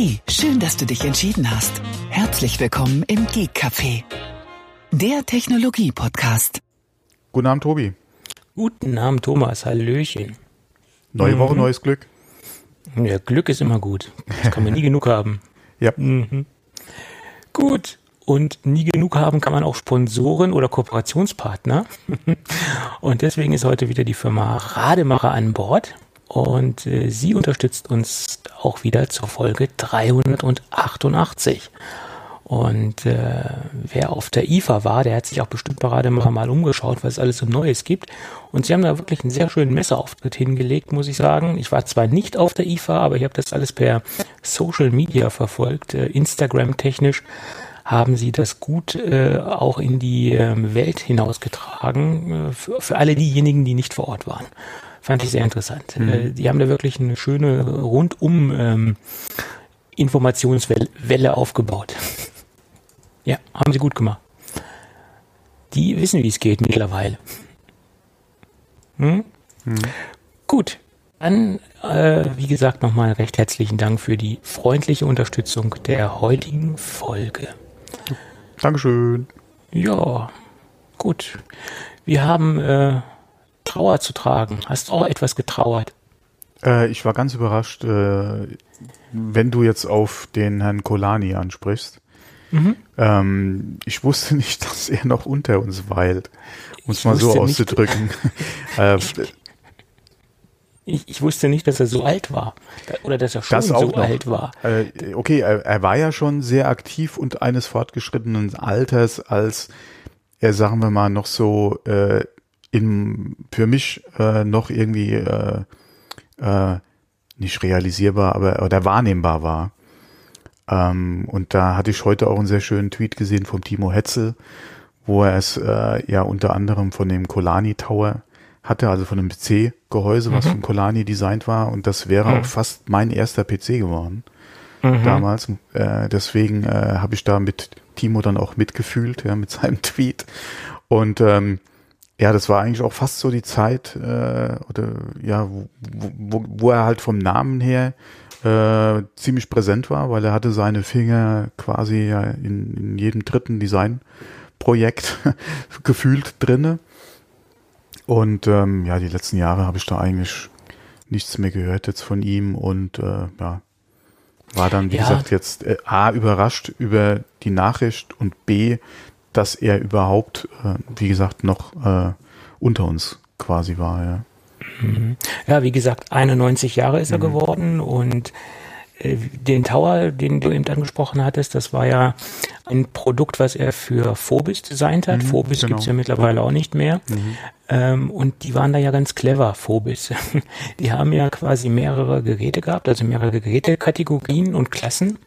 Hey, schön, dass du dich entschieden hast. Herzlich willkommen im Geek Café, der Technologie-Podcast. Guten Abend, Tobi. Guten Abend, Thomas. Hallöchen. Neue Woche, Mhm. neues Glück. Ja, Glück ist immer gut. Das kann man nie genug haben. Ja. Mhm. Gut. Und nie genug haben kann man auch Sponsoren oder Kooperationspartner. Und deswegen ist heute wieder die Firma Rademacher an Bord. Und äh, sie unterstützt uns auch wieder zur Folge 388. Und äh, wer auf der IFA war, der hat sich auch bestimmt Rademacher mal umgeschaut, was es alles so Neues gibt. Und sie haben da wirklich einen sehr schönen Messeauftritt hingelegt, muss ich sagen. Ich war zwar nicht auf der IFA, aber ich habe das alles per Social Media verfolgt, äh, Instagram technisch haben sie das gut äh, auch in die ähm, Welt hinausgetragen, äh, für, für alle diejenigen, die nicht vor Ort waren. Fand ich sehr interessant. Äh, die haben da wirklich eine schöne rundum ähm, Informationswelle Welle aufgebaut. ja, haben sie gut gemacht. Die wissen, wie es geht mittlerweile. Hm? Gut, dann, äh, wie gesagt, nochmal recht herzlichen Dank für die freundliche Unterstützung der heutigen Folge. Dankeschön. Ja, gut. Wir haben äh, Trauer zu tragen. Hast auch etwas getrauert? Äh, ich war ganz überrascht, äh, wenn du jetzt auf den Herrn Kolani ansprichst. Mhm. Ähm, ich wusste nicht, dass er noch unter uns weilt, um es mal so auszudrücken. äh, Ich, ich wusste nicht, dass er so alt war. Oder dass er schon Das so noch. alt war. Äh, okay, er, er war ja schon sehr aktiv und eines fortgeschrittenen Alters, als er, sagen wir mal, noch so äh, in, für mich äh, noch irgendwie äh, äh, nicht realisierbar, aber oder wahrnehmbar war. Ähm, und da hatte ich heute auch einen sehr schönen Tweet gesehen vom Timo Hetzel, wo er es äh, ja unter anderem von dem Colani Tower hatte, also von einem PC-Gehäuse, was von Colani designt war. Und das wäre auch fast mein erster PC geworden damals. Äh, deswegen äh, habe ich da mit Timo dann auch mitgefühlt, ja, mit seinem Tweet. Und ähm, ja, das war eigentlich auch fast so die Zeit, äh, oder ja, wo, wo, wo er halt vom Namen her äh, ziemlich präsent war, weil er hatte seine Finger quasi ja in, in jedem dritten Designprojekt gefühlt drinne. Und ähm, ja, die letzten Jahre habe ich da eigentlich nichts mehr gehört jetzt von ihm und äh, ja, war dann, wie Ja. gesagt, jetzt äh, A, überrascht über die Nachricht und B, dass er überhaupt, äh, wie gesagt, noch äh, unter uns quasi war, ja. Ja, wie gesagt, 91 Jahre ist er geworden und äh, den Tower, den du eben angesprochen hattest, das war ja ein Produkt, was er für Phobis designt hat. Phobis genau. gibt's ja mittlerweile auch nicht mehr. Ähm, und die waren da ja ganz clever, Phobis. Die haben ja quasi mehrere Geräte gehabt, also mehrere Gerätekategorien und Klassen.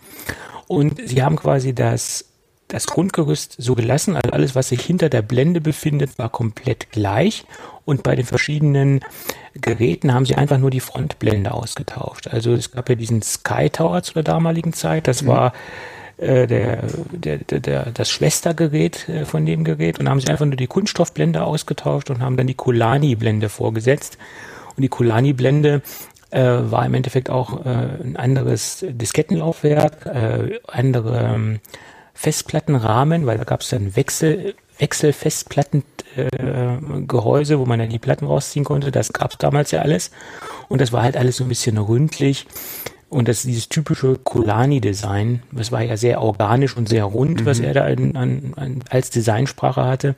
Und sie haben quasi das, das Grundgerüst so gelassen, also alles, was sich hinter der Blende befindet, war komplett gleich. Und bei den verschiedenen Geräten haben sie einfach nur die Frontblende ausgetauscht. Also es gab ja diesen Sky Tower zu der damaligen Zeit, das war äh, der, der, der, das Schwestergerät äh, von dem Gerät und haben sie einfach nur die Kunststoffblende ausgetauscht und haben dann die Kulani-Blende vorgesetzt. Und die Kulani-Blende äh, war im Endeffekt auch äh, ein anderes Diskettenlaufwerk, äh, andere ähm, Festplattenrahmen, weil da gab es dann Wechsel, Wechselfestplatten äh, wo man dann die Platten rausziehen konnte. Das gab es damals ja alles. Und das war halt alles so ein bisschen ründlich. Und das dieses typische Colani-Design, das war ja sehr organisch und sehr rund, was er da an, an, an, als Designsprache hatte.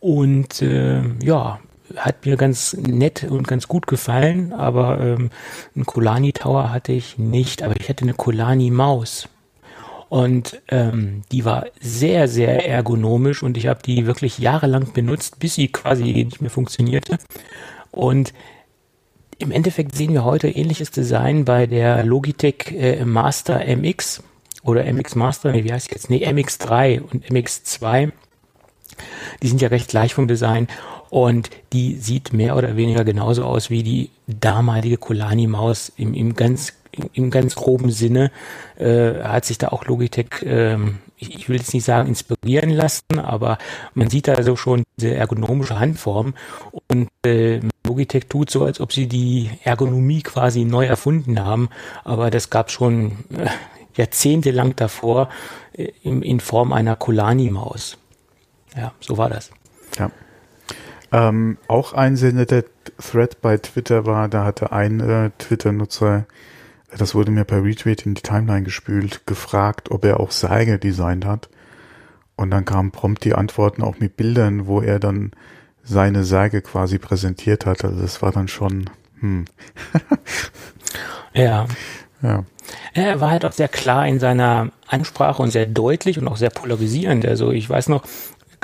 Und äh, ja, hat mir ganz nett und ganz gut gefallen, aber ähm, einen Colani Tower hatte ich nicht, aber ich hatte eine Colani Maus. Und ähm, die war sehr, sehr ergonomisch und ich habe die wirklich jahrelang benutzt, bis sie quasi nicht mehr funktionierte. Und im Endeffekt sehen wir heute ähnliches Design bei der Logitech äh, Master MX oder MX Master, nee, wie heißt jetzt? Nee, MX3 und MX2. Die sind ja recht gleich vom Design und die sieht mehr oder weniger genauso aus wie die damalige Colani-Maus im, im ganz im ganz groben Sinne äh, hat sich da auch Logitech ähm, ich will jetzt nicht sagen inspirieren lassen, aber man sieht da so schon diese ergonomische Handform und äh, Logitech tut so, als ob sie die Ergonomie quasi neu erfunden haben, aber das gab schon äh, jahrzehntelang davor äh, in, in Form einer Kolani-Maus. Ja, so war das. Ja. Ähm, auch ein sehr netter Thread bei Twitter war, da hatte ein äh, Twitter-Nutzer, das wurde mir per Retweet in die Timeline gespült, gefragt, ob er auch Seige designt hat. Und dann kamen prompt die Antworten auch mit Bildern, wo er dann seine Särge quasi präsentiert hat. Also das war dann schon, hm. ja. Ja. Er war halt auch sehr klar in seiner Ansprache und sehr deutlich und auch sehr polarisierend. Also ich weiß noch,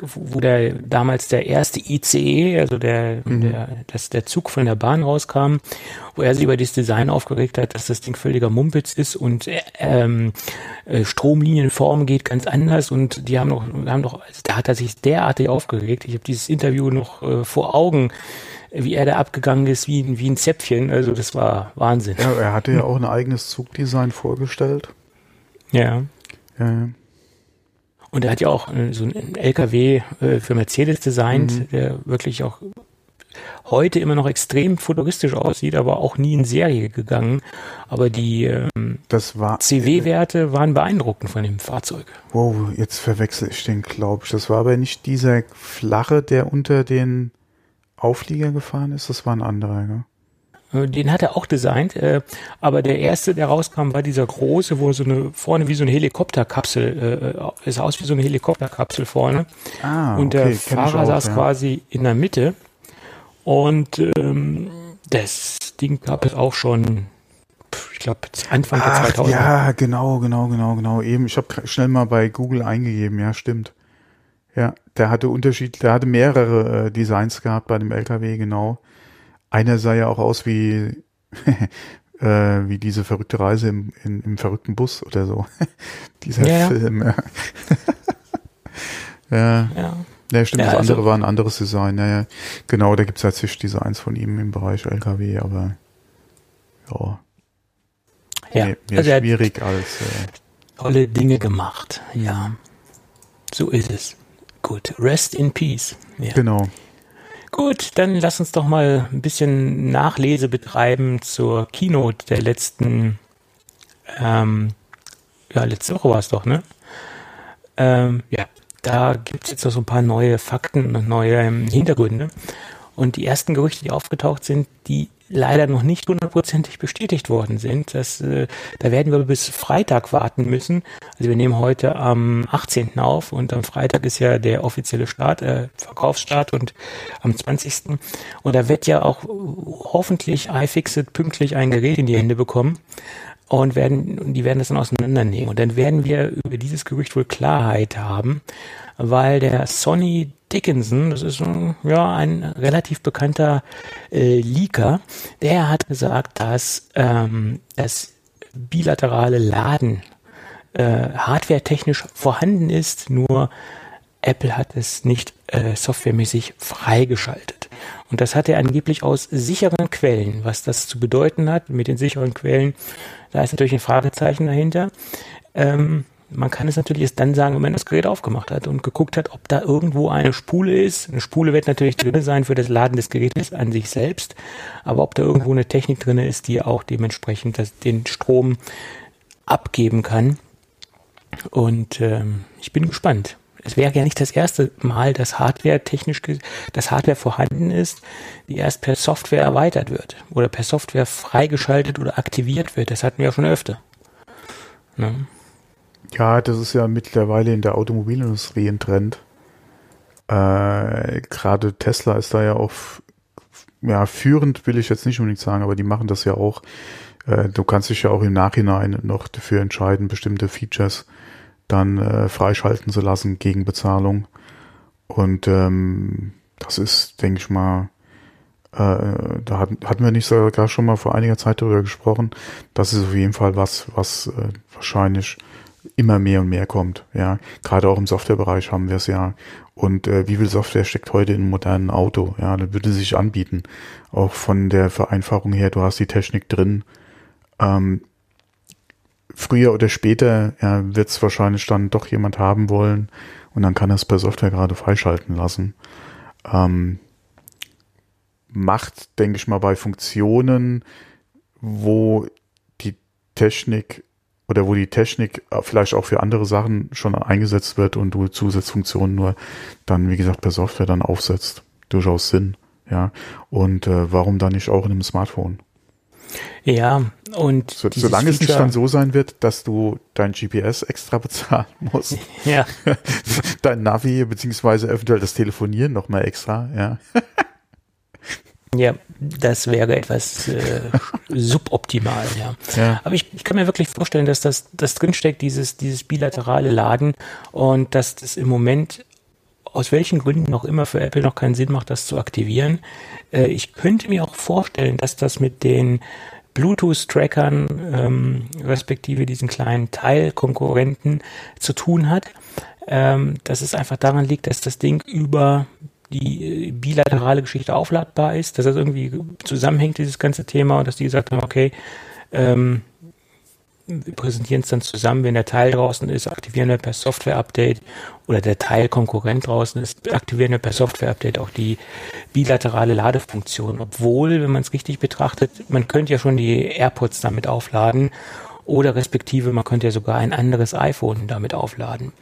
wo der damals der erste ICE, also der, mhm. der, das, der Zug von der Bahn rauskam, wo er sich über das Design aufgeregt hat, dass das Ding völliger Mumpitz ist und ähm, äh, Stromlinienform geht ganz anders und die haben noch, haben doch, also da hat er sich derartig aufgeregt. Ich habe dieses Interview noch äh, vor Augen wie er da abgegangen ist, wie, wie ein Zäpfchen. Also das war Wahnsinn. Ja, er hatte ja auch ein eigenes Zugdesign vorgestellt. Ja. Ja. Und er hat ja auch äh, so einen LKW äh, für Mercedes designt, mhm. der wirklich auch heute immer noch extrem futuristisch aussieht, aber auch nie in Serie gegangen. Aber die ähm, CW-Werte waren beeindruckend von dem Fahrzeug. Wow, jetzt verwechsel ich den, glaube ich. Das war aber nicht dieser flache, der unter den Auflieger gefahren ist. Das war ein anderer, ne? Äh, den hat er auch designt, äh, aber der erste, der rauskam, war dieser große, wo so eine vorne wie so eine Helikopterkapsel, äh, es aus wie so eine Helikopterkapsel vorne. Ah, und der okay, Fahrer auch, saß ja. quasi in der Mitte. Und ähm, das Ding gab es auch schon, ich glaube, Anfang Ach, der 2000 Ja, genau, genau, genau, genau. Eben, ich habe schnell mal bei Google eingegeben, ja, stimmt. Ja, der hatte Unterschied, der hatte mehrere äh, Designs gehabt bei dem LKW, genau. Einer sah ja auch aus wie, äh, wie diese verrückte Reise im, in, im verrückten Bus oder so. Dieser ja, Film, ja. ja. ja. Ja, stimmt, ja, das andere also, war ein anderes Design. Naja, genau, da gibt es halt zig Designs von ihm im Bereich LKW, aber ja. Ja, mehr, mehr also schwierig als. Äh, tolle Dinge gemacht, ja. So ist es. Gut, rest in peace. Ja. Genau. Gut, dann lass uns doch mal ein bisschen Nachlese betreiben zur Keynote der letzten, ähm, ja, letzte Woche war es doch, ne? Ähm, ja, da gibt es jetzt noch so ein paar neue Fakten und neue ähm, Hintergründe. Und die ersten Gerüchte, die aufgetaucht sind, die leider noch nicht hundertprozentig bestätigt worden sind. Das, äh, da werden wir bis Freitag warten müssen. Also wir nehmen heute am 18. auf und am Freitag ist ja der offizielle Start, äh, Verkaufsstart und am 20. Und da wird ja auch hoffentlich iFixit pünktlich ein Gerät in die Hände bekommen und werden, die werden das dann auseinandernehmen. Und dann werden wir über dieses Gerücht wohl Klarheit haben, weil der Sony Dickinson, das ist ein, ja ein relativ bekannter äh, Leaker, der hat gesagt, dass ähm, das bilaterale Laden äh, hardwaretechnisch vorhanden ist, nur Apple hat es nicht äh, softwaremäßig freigeschaltet. Und das hat er angeblich aus sicheren Quellen. Was das zu bedeuten hat mit den sicheren Quellen, da ist natürlich ein Fragezeichen dahinter. Ähm, man kann es natürlich erst dann sagen, wenn man das Gerät aufgemacht hat und geguckt hat, ob da irgendwo eine Spule ist. Eine Spule wird natürlich drin sein für das Laden des Gerätes an sich selbst, aber ob da irgendwo eine Technik drin ist, die auch dementsprechend das, den Strom abgeben kann. Und ähm, ich bin gespannt. Es wäre ja nicht das erste Mal, dass Hardware technisch, dass Hardware vorhanden ist, die erst per Software erweitert wird oder per Software freigeschaltet oder aktiviert wird. Das hatten wir ja schon öfter. Ne? Ja, das ist ja mittlerweile in der Automobilindustrie ein Trend. Äh, Gerade Tesla ist da ja auch, ja, führend will ich jetzt nicht unbedingt sagen, aber die machen das ja auch. Äh, du kannst dich ja auch im Nachhinein noch dafür entscheiden, bestimmte Features dann äh, freischalten zu lassen gegen Bezahlung. Und ähm, das ist, denke ich mal, äh, da hatten, hatten wir nicht sogar schon mal vor einiger Zeit darüber gesprochen. Das ist auf jeden Fall was, was äh, wahrscheinlich immer mehr und mehr kommt. Ja, gerade auch im Softwarebereich haben wir es ja. Und äh, wie viel Software steckt heute in einem modernen Auto? Ja, das würde sich anbieten. Auch von der Vereinfachung her, du hast die Technik drin. Ähm, früher oder später ja, wird es wahrscheinlich dann doch jemand haben wollen und dann kann er es per Software gerade freischalten lassen. Ähm, macht, denke ich mal, bei Funktionen, wo die Technik oder wo die Technik vielleicht auch für andere Sachen schon eingesetzt wird und du Zusatzfunktionen nur dann, wie gesagt, per Software dann aufsetzt. Durchaus Sinn, ja. Und äh, warum dann nicht auch in einem Smartphone? Ja, und so, solange es nicht dann so sein wird, dass du dein GPS extra bezahlen musst. Ja. dein Navi beziehungsweise eventuell das Telefonieren nochmal extra, ja. Ja, das wäre etwas äh, suboptimal, ja. ja. Aber ich, ich, kann mir wirklich vorstellen, dass das, das drinsteckt, dieses, dieses bilaterale Laden und dass das im Moment aus welchen Gründen noch immer für Apple noch keinen Sinn macht, das zu aktivieren. Äh, ich könnte mir auch vorstellen, dass das mit den Bluetooth-Trackern ähm, respektive diesen kleinen Teilkonkurrenten zu tun hat. Ähm, dass es einfach daran liegt, dass das Ding über die äh, bilaterale Geschichte aufladbar ist, dass das irgendwie zusammenhängt, dieses ganze Thema, und dass die gesagt haben, okay, ähm, wir präsentieren es dann zusammen, wenn der Teil draußen ist, aktivieren wir per Software-Update oder der Teil Konkurrent draußen ist, aktivieren wir per Software-Update auch die bilaterale Ladefunktion. Obwohl, wenn man es richtig betrachtet, man könnte ja schon die AirPods damit aufladen oder respektive man könnte ja sogar ein anderes iPhone damit aufladen.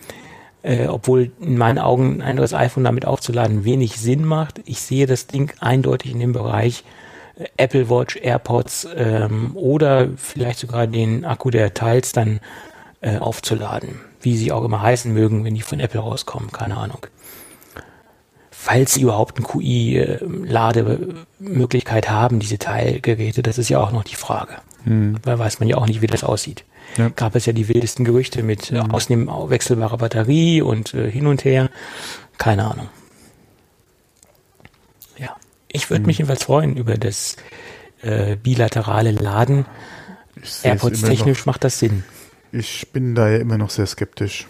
Äh, obwohl in meinen Augen ein anderes iPhone damit aufzuladen wenig Sinn macht. Ich sehe das Ding eindeutig in dem Bereich, Apple Watch, AirPods ähm, oder vielleicht sogar den Akku der Teils dann äh, aufzuladen. Wie sie auch immer heißen mögen, wenn die von Apple rauskommen, keine Ahnung. Falls sie überhaupt eine QI-Lademöglichkeit haben, diese Teilgeräte, das ist ja auch noch die Frage. Hm. Weil weiß man ja auch nicht, wie das aussieht. Ja. Gab es ja die wildesten Gerüchte mit äh, mhm. Ausnehmen wechselbarer Batterie und äh, hin und her. Keine Ahnung. Ich würde mich jedenfalls freuen über das äh, bilaterale Laden. AirPods technisch noch, macht das Sinn. Ich bin da ja immer noch sehr skeptisch.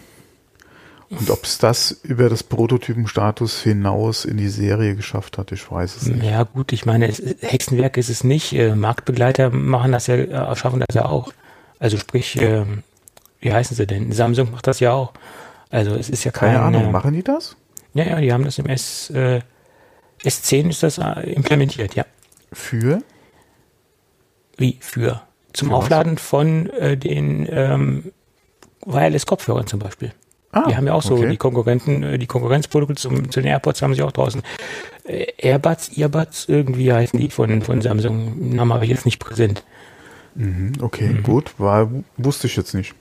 Und ob es das über das Prototypenstatus hinaus in die Serie geschafft hat, ich weiß es nicht. Ja gut, ich meine, es, Hexenwerk ist es nicht. Äh, Marktbegleiter machen das ja, äh, schaffen das ja auch. Also sprich, äh, wie heißen sie denn? Samsung macht das ja auch. Also es ist ja kein, keine Ahnung. Machen die das? Ja, ja, die haben das im S äh, S10 ist das äh, implementiert, ja. Für? Wie für? Zum für Aufladen von äh, den ähm, Wireless-Kopfhörern zum Beispiel. Ah, die haben ja auch so okay. die Konkurrenten, äh, die Konkurrenzprodukte zum, zu den AirPods haben sie auch draußen. Äh, Airbuds, Earbuds, irgendwie heißen die von, von Samsung. Namen habe ich jetzt nicht präsent. Mhm, okay, mhm. gut. War, wusste ich jetzt nicht.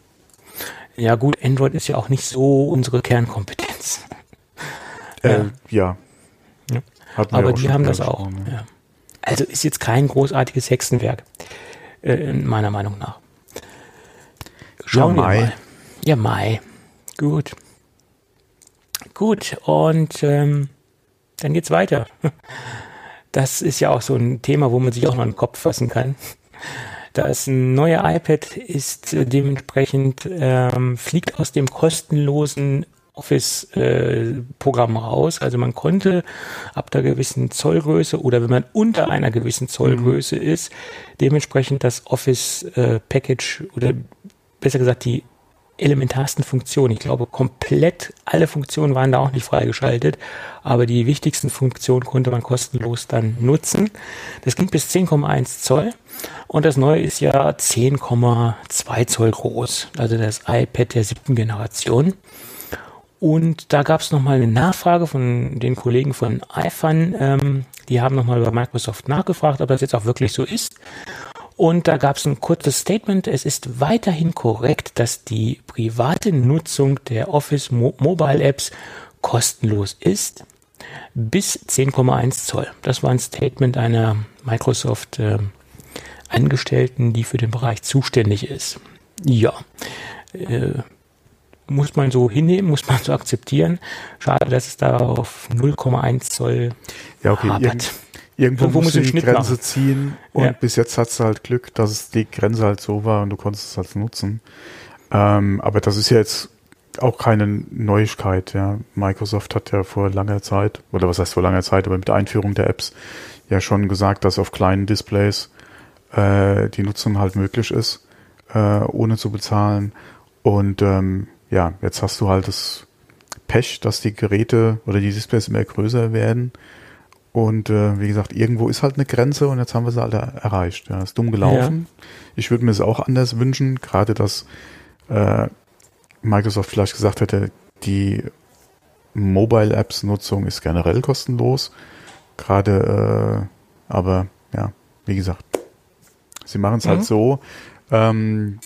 Ja, gut, Android ist ja auch nicht so unsere Kernkompetenz. Äh, ja. ja. Aber die haben das auch. Ja. Also ist jetzt kein großartiges Hexenwerk, äh, meiner Meinung nach. Schauen ja, wir mal. Ja, Mai. Gut. Gut, und ähm, dann geht's weiter. Das ist ja auch so ein Thema, wo man sich auch mal den Kopf fassen kann. Das neue iPad ist äh, dementsprechend, ähm, fliegt aus dem kostenlosen Office-Programm äh, raus. Also man konnte ab der gewissen Zollgröße oder wenn man unter einer gewissen Zollgröße mhm. ist, dementsprechend das Office-Package äh, oder besser gesagt die elementarsten Funktionen. Ich glaube, komplett alle Funktionen waren da auch nicht freigeschaltet, aber die wichtigsten Funktionen konnte man kostenlos dann nutzen. Das ging bis 10,1 Zoll und das neue ist ja 10,2 Zoll groß, also das iPad der siebten Generation. Und da gab es nochmal eine Nachfrage von den Kollegen von iFun. Ähm, die haben nochmal bei Microsoft nachgefragt, ob das jetzt auch wirklich so ist. Und da gab es ein kurzes Statement. Es ist weiterhin korrekt, dass die private Nutzung der Office Mo Mobile Apps kostenlos ist. Bis 10,1 Zoll. Das war ein Statement einer Microsoft äh, Angestellten, die für den Bereich zuständig ist. Ja. Äh, muss man so hinnehmen, muss man so akzeptieren. Schade, dass es da auf 0,1 Zoll ja, okay. hapert. irgendwo, irgendwo muss die Grenze machen. ziehen und ja. bis jetzt hast du halt Glück, dass es die Grenze halt so war und du konntest es halt nutzen. Ähm, aber das ist ja jetzt auch keine Neuigkeit. Ja. Microsoft hat ja vor langer Zeit, oder was heißt vor langer Zeit, aber mit der Einführung der Apps ja schon gesagt, dass auf kleinen Displays äh, die Nutzung halt möglich ist. äh, ohne zu bezahlen. Und ähm, ja, jetzt hast du halt das Pech, dass die Geräte oder die Displays immer größer werden. Und äh, wie gesagt, irgendwo ist halt eine Grenze und jetzt haben wir sie halt erreicht. Ja, ist dumm gelaufen. Ja. Ich würde mir es auch anders wünschen, gerade dass äh, Microsoft vielleicht gesagt hätte, die Mobile Apps Nutzung ist generell kostenlos. Gerade, äh, aber ja, wie gesagt, sie machen es halt mhm. halt so. Ähm,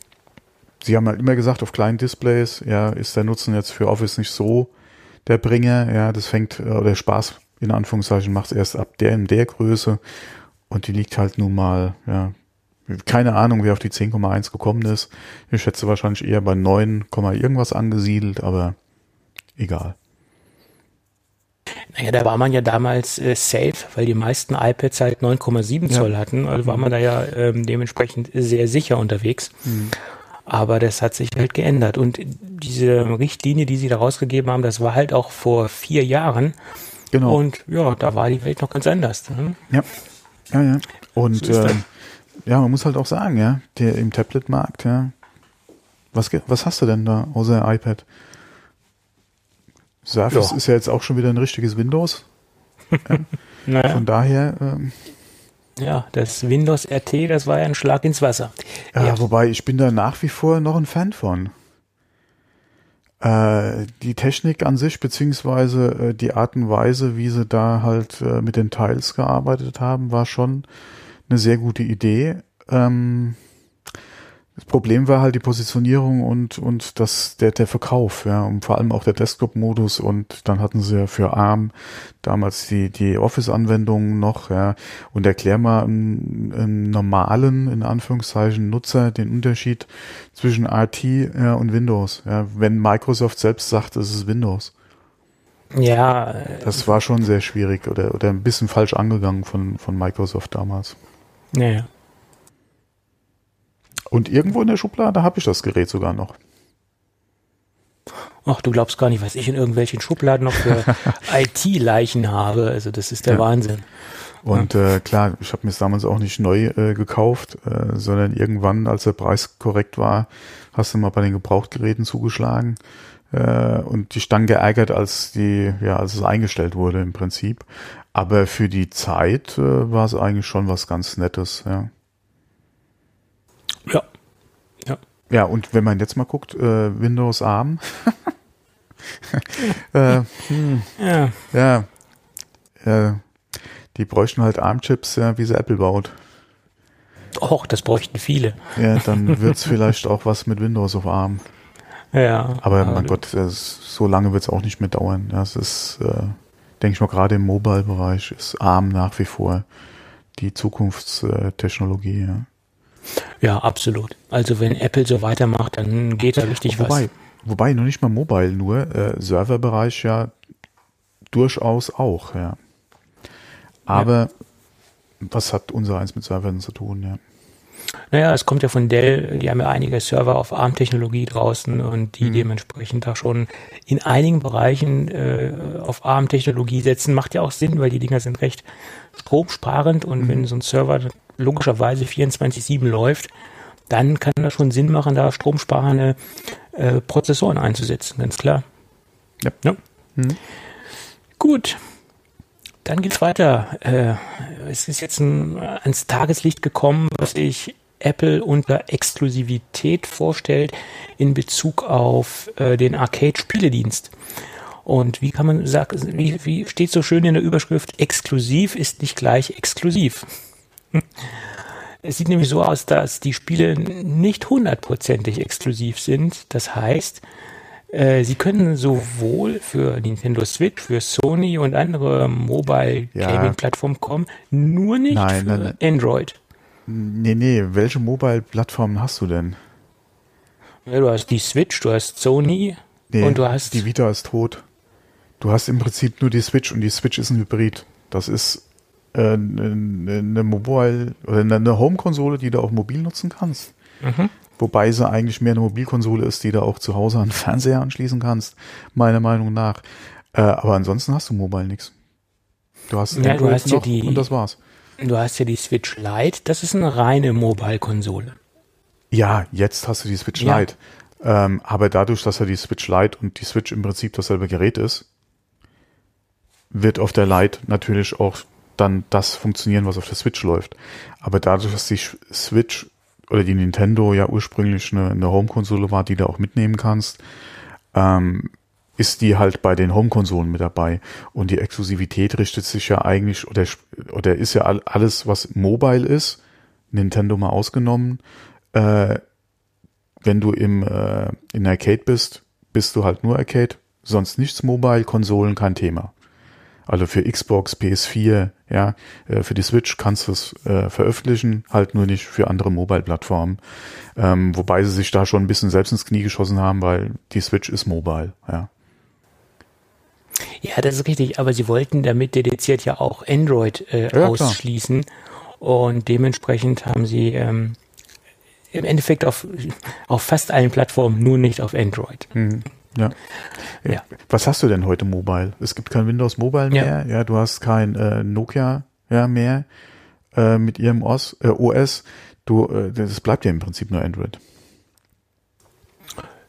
sie haben halt immer gesagt, auf kleinen Displays, ja, ist der Nutzen jetzt für Office nicht so der Bringer. Ja, das fängt, äh, oder Spaß in Anführungszeichen macht es erst ab der in der Größe und die liegt halt nun mal, ja, keine Ahnung, wer auf die 10,1 gekommen ist. Ich schätze wahrscheinlich eher bei 9, irgendwas angesiedelt, aber egal. Naja, da war man ja damals äh, safe, weil die meisten iPads halt 9,7 Zoll ja. hatten. Also war man da ja ähm, dementsprechend sehr sicher unterwegs. Mhm. Aber das hat sich halt geändert. Und diese Richtlinie, die sie da rausgegeben haben, das war halt auch vor vier Jahren. Genau. Und ja, da war die Welt noch ganz anders. Ne? Ja. Ja, ja. Und so äh, ja, man muss halt auch sagen, ja, der im Tablet-Markt, ja. Was, was hast du denn da außer iPad? Surface ja. ist ja jetzt auch schon wieder ein richtiges Windows. Ja. naja. Von daher. Ähm, ja, das Windows RT, das war ja ein Schlag ins Wasser. Ja, ja. wobei ich bin da nach wie vor noch ein Fan von. Äh, die Technik an sich, beziehungsweise äh, die Art und Weise, wie sie da halt äh, mit den Teils gearbeitet haben, war schon eine sehr gute Idee. Ähm, das Problem war halt die Positionierung und, und das, der, der Verkauf, ja, und vor allem auch der Desktop-Modus und dann hatten sie ja für ARM damals die, die Office-Anwendungen noch, ja, und erklär mal einem, einem normalen, in Anführungszeichen, Nutzer den Unterschied zwischen RT ja, und Windows, ja, wenn Microsoft selbst sagt, es ist Windows. Ja. Das war schon sehr schwierig oder, oder ein bisschen falsch angegangen von, von Microsoft damals. Naja. Und irgendwo in der Schublade habe ich das Gerät sogar noch. Ach, du glaubst gar nicht, was ich in irgendwelchen Schubladen noch für IT-Leichen habe. Also das ist der ja. Wahnsinn. Und äh, klar, ich habe mir es damals auch nicht neu äh, gekauft, äh, sondern irgendwann, als der Preis korrekt war, hast du mal bei den Gebrauchtgeräten zugeschlagen äh, und dich dann geärgert, als die, ja, als es eingestellt wurde im Prinzip. Aber für die Zeit äh, war es eigentlich schon was ganz Nettes, ja. Ja. Ja. Ja, und wenn man jetzt mal guckt, äh, Windows ARM. äh, hm, ja. Ja. Äh, die bräuchten halt ARM-Chips, ja, wie sie Apple baut. Och, das bräuchten viele. Ja, dann wird's vielleicht auch was mit Windows auf ARM. Ja. Aber mein Gott, ist, so lange wird's auch nicht mehr dauern. Das ist, äh, denke ich mal, gerade im Mobile-Bereich ist ARM nach wie vor die Zukunftstechnologie. Ja. Ja, absolut. Also wenn Apple so weitermacht, dann geht da richtig wobei, was. Wobei, noch nicht mal Mobile, nur äh, Serverbereich ja durchaus auch, ja. Aber ja. was hat unser eins mit Servern zu tun, ja? Naja, es kommt ja von Dell, die haben ja einige Server auf ARM-Technologie draußen und die mhm. dementsprechend da schon in einigen Bereichen äh, auf ARM-Technologie setzen. Macht ja auch Sinn, weil die Dinger sind recht stromsparend und mhm. wenn so ein Server logischerweise 24-7 läuft, dann kann das schon Sinn machen, da stromsparende äh, Prozessoren einzusetzen, ganz klar. Ja. ja. Mhm. Gut, dann geht's weiter. Äh, es ist jetzt ein, ans Tageslicht gekommen, was sich Apple unter Exklusivität vorstellt in Bezug auf äh, den Arcade-Spieledienst. Und wie kann man sagen, wie, wie steht so schön in der Überschrift, exklusiv ist nicht gleich exklusiv. Es sieht nämlich so aus, dass die Spiele nicht hundertprozentig exklusiv sind. Das heißt, äh, sie können sowohl für Nintendo Switch, für Sony und andere Mobile Gaming Plattformen kommen, nur nicht nein, für nein, nein. Android. Nee, nee, welche Mobile Plattformen hast du denn? Ja, du hast die Switch, du hast Sony nee, und du hast. Die Vita ist tot. Du hast im Prinzip nur die Switch und die Switch ist ein Hybrid. Das ist eine Mobile oder eine Home-Konsole, die du auch mobil nutzen kannst. Mhm. Wobei sie eigentlich mehr eine Mobilkonsole ist, die du auch zu Hause an den Fernseher anschließen kannst, meiner Meinung nach. Äh, aber ansonsten hast du Mobile nichts. Du hast ja, du hast ja die, und das war's. Du hast ja die Switch Lite, das ist eine reine Mobile-Konsole. Ja, jetzt hast du die Switch Ja. Lite. Ähm, aber dadurch, dass ja die Switch Lite und die Switch im Prinzip dasselbe Gerät ist, wird auf der Lite natürlich auch dann das funktionieren, was auf der Switch läuft. Aber dadurch, dass die Switch oder die Nintendo ja ursprünglich eine, eine Home-Konsole war, die du auch mitnehmen kannst, ähm, ist die halt bei den Home-Konsolen mit dabei. Und die Exklusivität richtet sich ja eigentlich, oder, oder ist ja all- alles, was mobile ist, Nintendo mal ausgenommen, äh, wenn du im äh, in Arcade bist, bist du halt nur Arcade, sonst nichts Mobile, Konsolen kein Thema. Also für Xbox, PS4, ja, äh, für die Switch kannst du es äh, veröffentlichen, halt nur nicht für andere Mobile-Plattformen. Ähm, wobei sie sich da schon ein bisschen selbst ins Knie geschossen haben, weil die Switch ist mobile, ja. Ja, das ist richtig, aber sie wollten damit dediziert ja auch Android äh, klar. ausschließen. Und dementsprechend haben sie ähm, im Endeffekt auf, auf fast allen Plattformen, nur nicht auf Android. Mhm. Ja. Ja. Was hast du denn heute mobile? Es gibt kein Windows Mobile Ja. mehr. Ja, du hast kein äh, Nokia ja, mehr äh, mit ihrem OS. Äh, OS. Du, äh, das bleibt ja im Prinzip nur Android.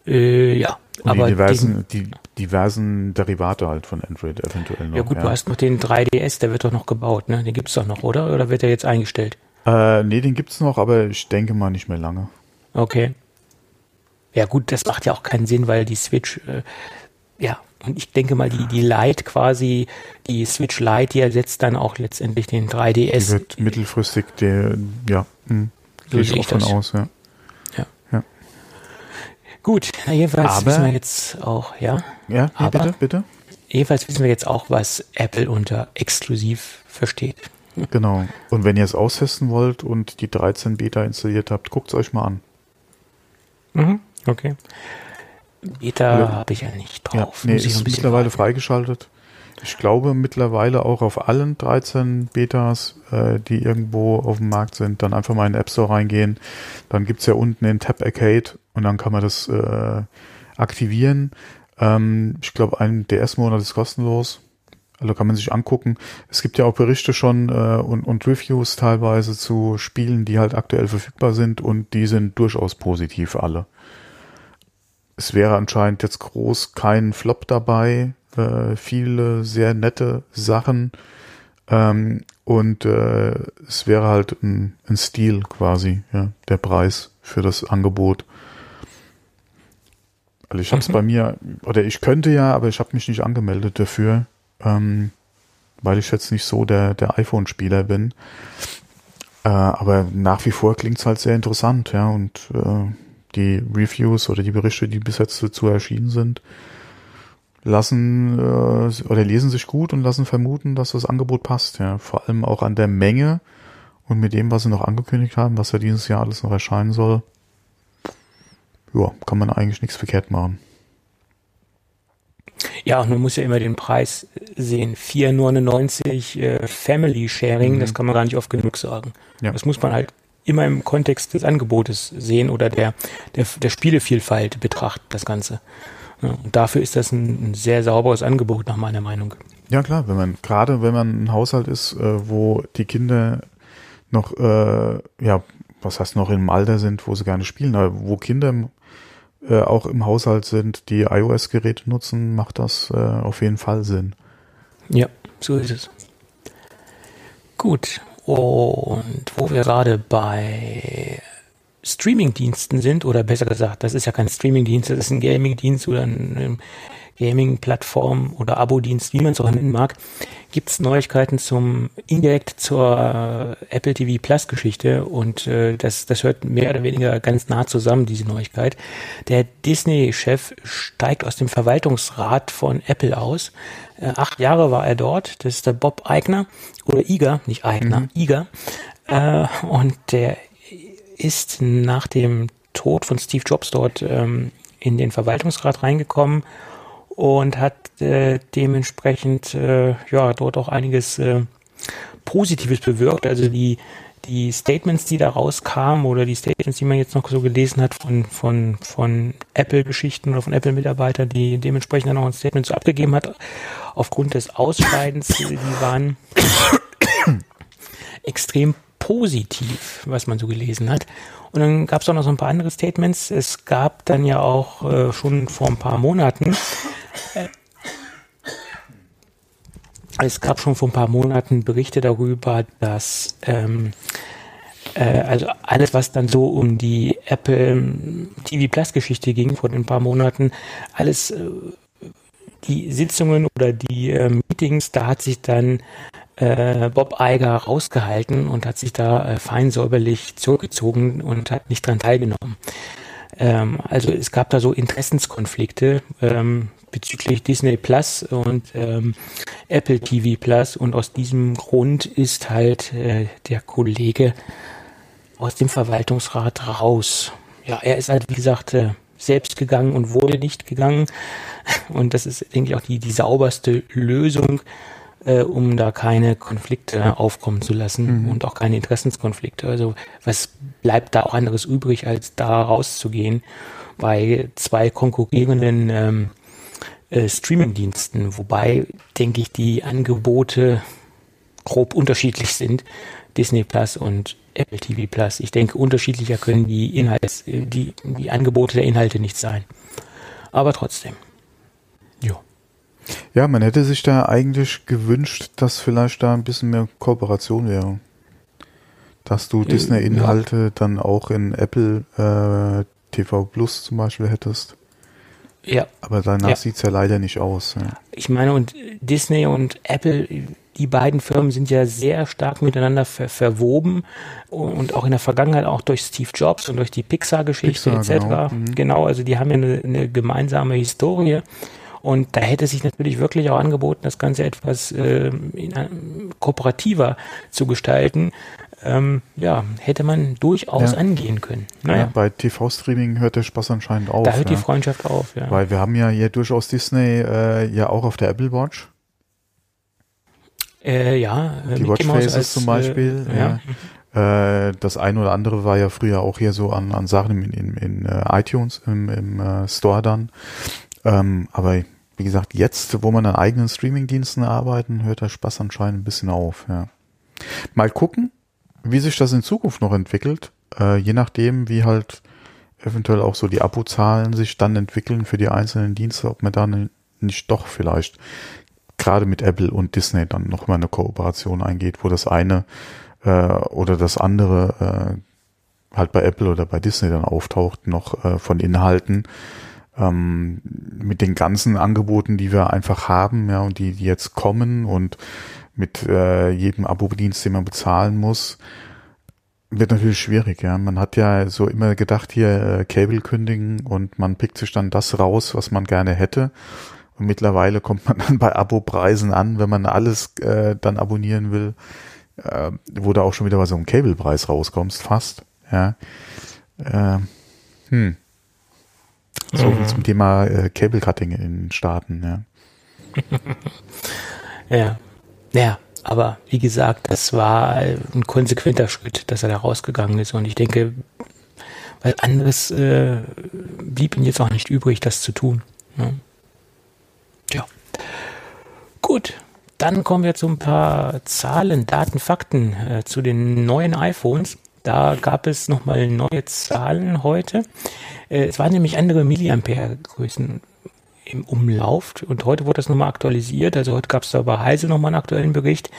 Äh, ja, Und aber die diversen, diesen, die diversen Derivate halt von Android eventuell noch. ja gut, du hast noch den 3DS, der wird doch noch gebaut, ne? Den gibt's doch noch, oder? Oder wird der jetzt eingestellt? Äh, nee, den gibt's noch, aber ich denke mal nicht mehr lange. Okay. Ja gut, das macht ja auch keinen Sinn, weil die Switch, äh, ja, und ich denke mal, die, die Lite quasi, die Switch Lite, die ersetzt dann auch letztendlich den Die 3DS. wird mittelfristig der, ja, hm, So gehe ich auch von das. aus, ja. Gut, na jedenfalls Aber- wissen wir jetzt auch, ja, Ja, nee, Aber- bitte, bitte. jedenfalls wissen wir jetzt auch, was Apple unter exklusiv versteht. Genau. Und wenn ihr es austesten wollt und die 13 Beta installiert habt, guckt's euch mal an. Mhm, okay. Beta Ja. habe ich ja nicht Ja, drauf. nee, ich noch ist mittlerweile freigeschaltet. Ich glaube mittlerweile auch auf allen 13 Betas, äh, die irgendwo auf dem Markt sind, dann einfach mal in den App Store reingehen. Dann gibt's ja unten den Tab Arcade und dann kann man das äh, aktivieren. Ähm, ich glaube, ein, der erste Monat ist kostenlos. Also kann man sich angucken. Es gibt ja auch Berichte schon äh, und, und Reviews teilweise zu Spielen, die halt aktuell verfügbar sind und die sind durchaus positiv alle. Es wäre anscheinend jetzt groß kein Flop dabei. Äh, viele sehr nette Sachen. Ähm, und äh, es wäre halt ein, ein Stil quasi, ja, der Preis für das Angebot. Also ich habe es Mhm. bei mir, oder ich könnte ja, aber ich habe mich nicht angemeldet dafür, ähm, weil ich jetzt nicht so der, der iPhone-Spieler bin. Äh, aber nach wie vor klingt's halt sehr interessant, ja, und äh, die Reviews oder die Berichte, die bis jetzt dazu erschienen sind, lassen äh, oder lesen sich gut und lassen vermuten, dass das Angebot passt, ja. Vor allem auch an der Menge und mit dem, was sie noch angekündigt haben, was ja dieses Jahr alles noch erscheinen soll. Ja, kann man eigentlich nichts verkehrt machen. Ja, und man muss ja immer den Preis sehen. 4,99 äh, Family Sharing, das kann man gar nicht oft genug sagen. Mhm. Ja. Das muss man halt immer im Kontext des Angebotes sehen oder der, der, der Spielevielfalt betrachten, das Ganze. Ja, und dafür ist das ein, ein sehr sauberes Angebot, nach meiner Meinung. Ja klar, wenn man gerade wenn man ein Haushalt ist, äh, wo die Kinder noch äh, ja was heißt noch im Alter sind, wo sie gerne spielen, aber wo Kinder äh, auch im Haushalt sind, die iOS-Geräte nutzen, macht das äh, auf jeden Fall Sinn. Ja, so ist es. Gut. Und wo wir gerade bei Streaming-Diensten sind, oder besser gesagt, das ist ja kein Streaming-Dienst, das ist ein Gaming-Dienst oder eine Gaming-Plattform oder Abo-Dienst, wie man es auch nennen mag, gibt es Neuigkeiten zum indirekt zur äh, Apple TV Plus Geschichte und äh, das, das hört mehr oder weniger ganz nah zusammen, diese Neuigkeit. Der Disney-Chef steigt aus dem Verwaltungsrat von Apple aus. Äh, acht Jahre war er dort, das ist der Bob Eigner oder Iger, nicht Eigner, Iger. Äh, und der ist nach dem Tod von Steve Jobs dort ähm, in den Verwaltungsrat reingekommen und hat äh, dementsprechend äh, ja dort auch einiges äh, Positives bewirkt. Also die die Statements, die da rauskamen oder die Statements, die man jetzt noch so gelesen hat von von von Apple-Geschichten oder von Apple-Mitarbeitern, die dementsprechend dann auch ein Statement so abgegeben hat aufgrund des Ausscheidens, die waren extrem positiv, was man so gelesen hat. Und dann gab es auch noch so ein paar andere Statements. Es gab dann ja auch äh, schon vor ein paar Monaten, äh, es gab schon vor ein paar Monaten Berichte darüber, dass ähm, äh, also alles, was dann so um die Apple ähm, TV Plus Geschichte ging vor ein paar Monaten, alles äh, die Sitzungen oder die äh, Meetings, da hat sich dann äh, Bob Eiger rausgehalten und hat sich da äh, fein säuberlich zurückgezogen und hat nicht dran teilgenommen. Ähm, also es gab da so Interessenskonflikte ähm, bezüglich Disney Plus und ähm, Apple TV Plus und aus diesem Grund ist halt äh, der Kollege aus dem Verwaltungsrat raus. Ja, er ist halt, wie gesagt, äh, selbst gegangen und wurde nicht gegangen. Und das ist, denke ich, auch die, die sauberste Lösung, äh, um da keine Konflikte aufkommen zu lassen mhm. und auch keine Interessenskonflikte. Also was bleibt da auch anderes übrig, als da rauszugehen bei zwei konkurrierenden ähm, äh, Streaming-Diensten, wobei, denke ich, die Angebote grob unterschiedlich sind. Disney Plus und Apple TV Plus. Ich denke, unterschiedlicher können die Inhalte, die, die Angebote der Inhalte nicht sein. Aber trotzdem. Ja. Ja, man hätte sich da eigentlich gewünscht, dass vielleicht da ein bisschen mehr Kooperation wäre. Dass du äh, Disney-Inhalte ja. dann auch in Apple äh, TV Plus zum Beispiel hättest. Ja. Aber danach ja. sieht es ja leider nicht aus. Ja. Ich meine, und Disney und Apple, die beiden Firmen sind ja sehr stark miteinander ver verwoben und auch in der Vergangenheit auch durch Steve Jobs und durch die Pixar-Geschichte Pixar, etc. Genau. Mhm. genau. also die haben ja eine, eine, gemeinsame Historie. Und da hätte sich natürlich wirklich auch angeboten, das Ganze etwas äh, in, äh, kooperativer zu gestalten. Ähm, ja, hätte man durchaus ja. angehen können. Naja. Ja, bei TV-Streaming hört der Spaß anscheinend auf. Da hört ja. die Freundschaft auf, ja. Weil wir haben ja hier durchaus Disney äh, ja auch auf der Apple Watch. Äh, ja, äh, die Mickey Watchfaces als, zum Beispiel. Äh, ja. ja. Äh, das eine oder andere war ja früher auch hier so an, an Sachen in, in, in uh, iTunes, im, im uh, Store dann. Ähm, aber wie gesagt, jetzt, wo man an eigenen Streamingdiensten arbeiten, hört der Spaß anscheinend ein bisschen auf. Ja. Mal gucken, wie sich das in Zukunft noch entwickelt. Äh, je nachdem, wie halt eventuell auch so die Abozahlen sich dann entwickeln für die einzelnen Dienste, ob man dann nicht doch vielleicht gerade mit Apple und Disney dann nochmal eine Kooperation eingeht, wo das eine äh, oder das andere äh, halt bei Apple oder bei Disney dann auftaucht, noch äh, von Inhalten ähm, mit den ganzen Angeboten, die wir einfach haben, ja, und die, die jetzt kommen und mit äh, jedem Abo-Dienst, den man bezahlen muss, wird natürlich schwierig, ja. Man hat ja so immer gedacht, hier äh, Cable kündigen und man pickt sich dann das raus, was man gerne hätte. Und mittlerweile kommt man dann bei Abo-Preisen an, wenn man alles äh, dann abonnieren will, äh, wo du auch schon wieder bei so einem Cable-Preis rauskommst, fast. Ja. Äh, hm. So mhm. zum Thema äh, Cable-Cutting in den Staaten, ja. ja. Ja, aber wie gesagt, das war ein konsequenter Schritt, dass er da rausgegangen ist. Und ich denke, weil anderes äh, blieb ihm jetzt auch nicht übrig, das zu tun. Ne? Tja. Gut, dann kommen wir zu ein paar Zahlen, Daten, Fakten äh, zu den neuen iPhones. Da gab es nochmal neue Zahlen heute. Äh, es waren nämlich andere Milliampere-Größen im Umlauf und heute wurde das nochmal aktualisiert. Also heute gab es da bei Heise nochmal einen aktuellen Bericht.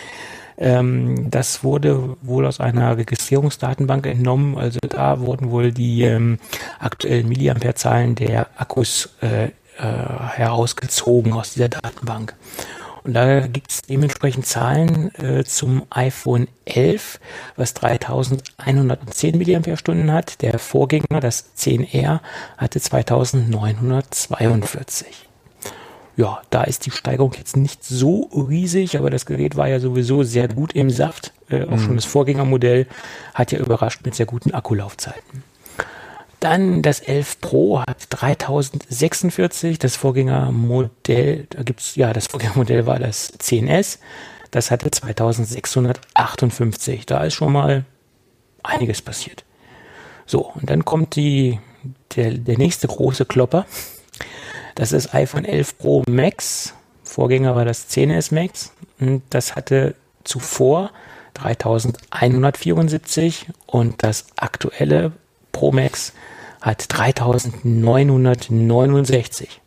Ähm, das wurde wohl aus einer Registrierungsdatenbank entnommen. Also da wurden wohl die ähm, aktuellen Milliampere-Zahlen der Akkus äh, äh, herausgezogen aus dieser Datenbank. Und da gibt es dementsprechend Zahlen äh, zum iPhone 11, was 3110 mAh hat. Der Vorgänger, das 10R, hatte 2942. Ja, da ist die Steigerung jetzt nicht so riesig, aber das Gerät war ja sowieso sehr gut im Saft. Äh, auch mhm. schon das Vorgängermodell hat ja überrascht mit sehr guten Akkulaufzeiten. Dann das 11 Pro hat 3046, das Vorgängermodell, da gibt's ja, das Vorgängermodell war das 10S, das hatte 2658. Da ist schon mal einiges passiert. So, und dann kommt die, der, der nächste große Klopper. Das ist iPhone 11 Pro Max. Vorgänger war das 10S Max. Und das hatte zuvor 3174 und das aktuelle Pro Max hat 3969.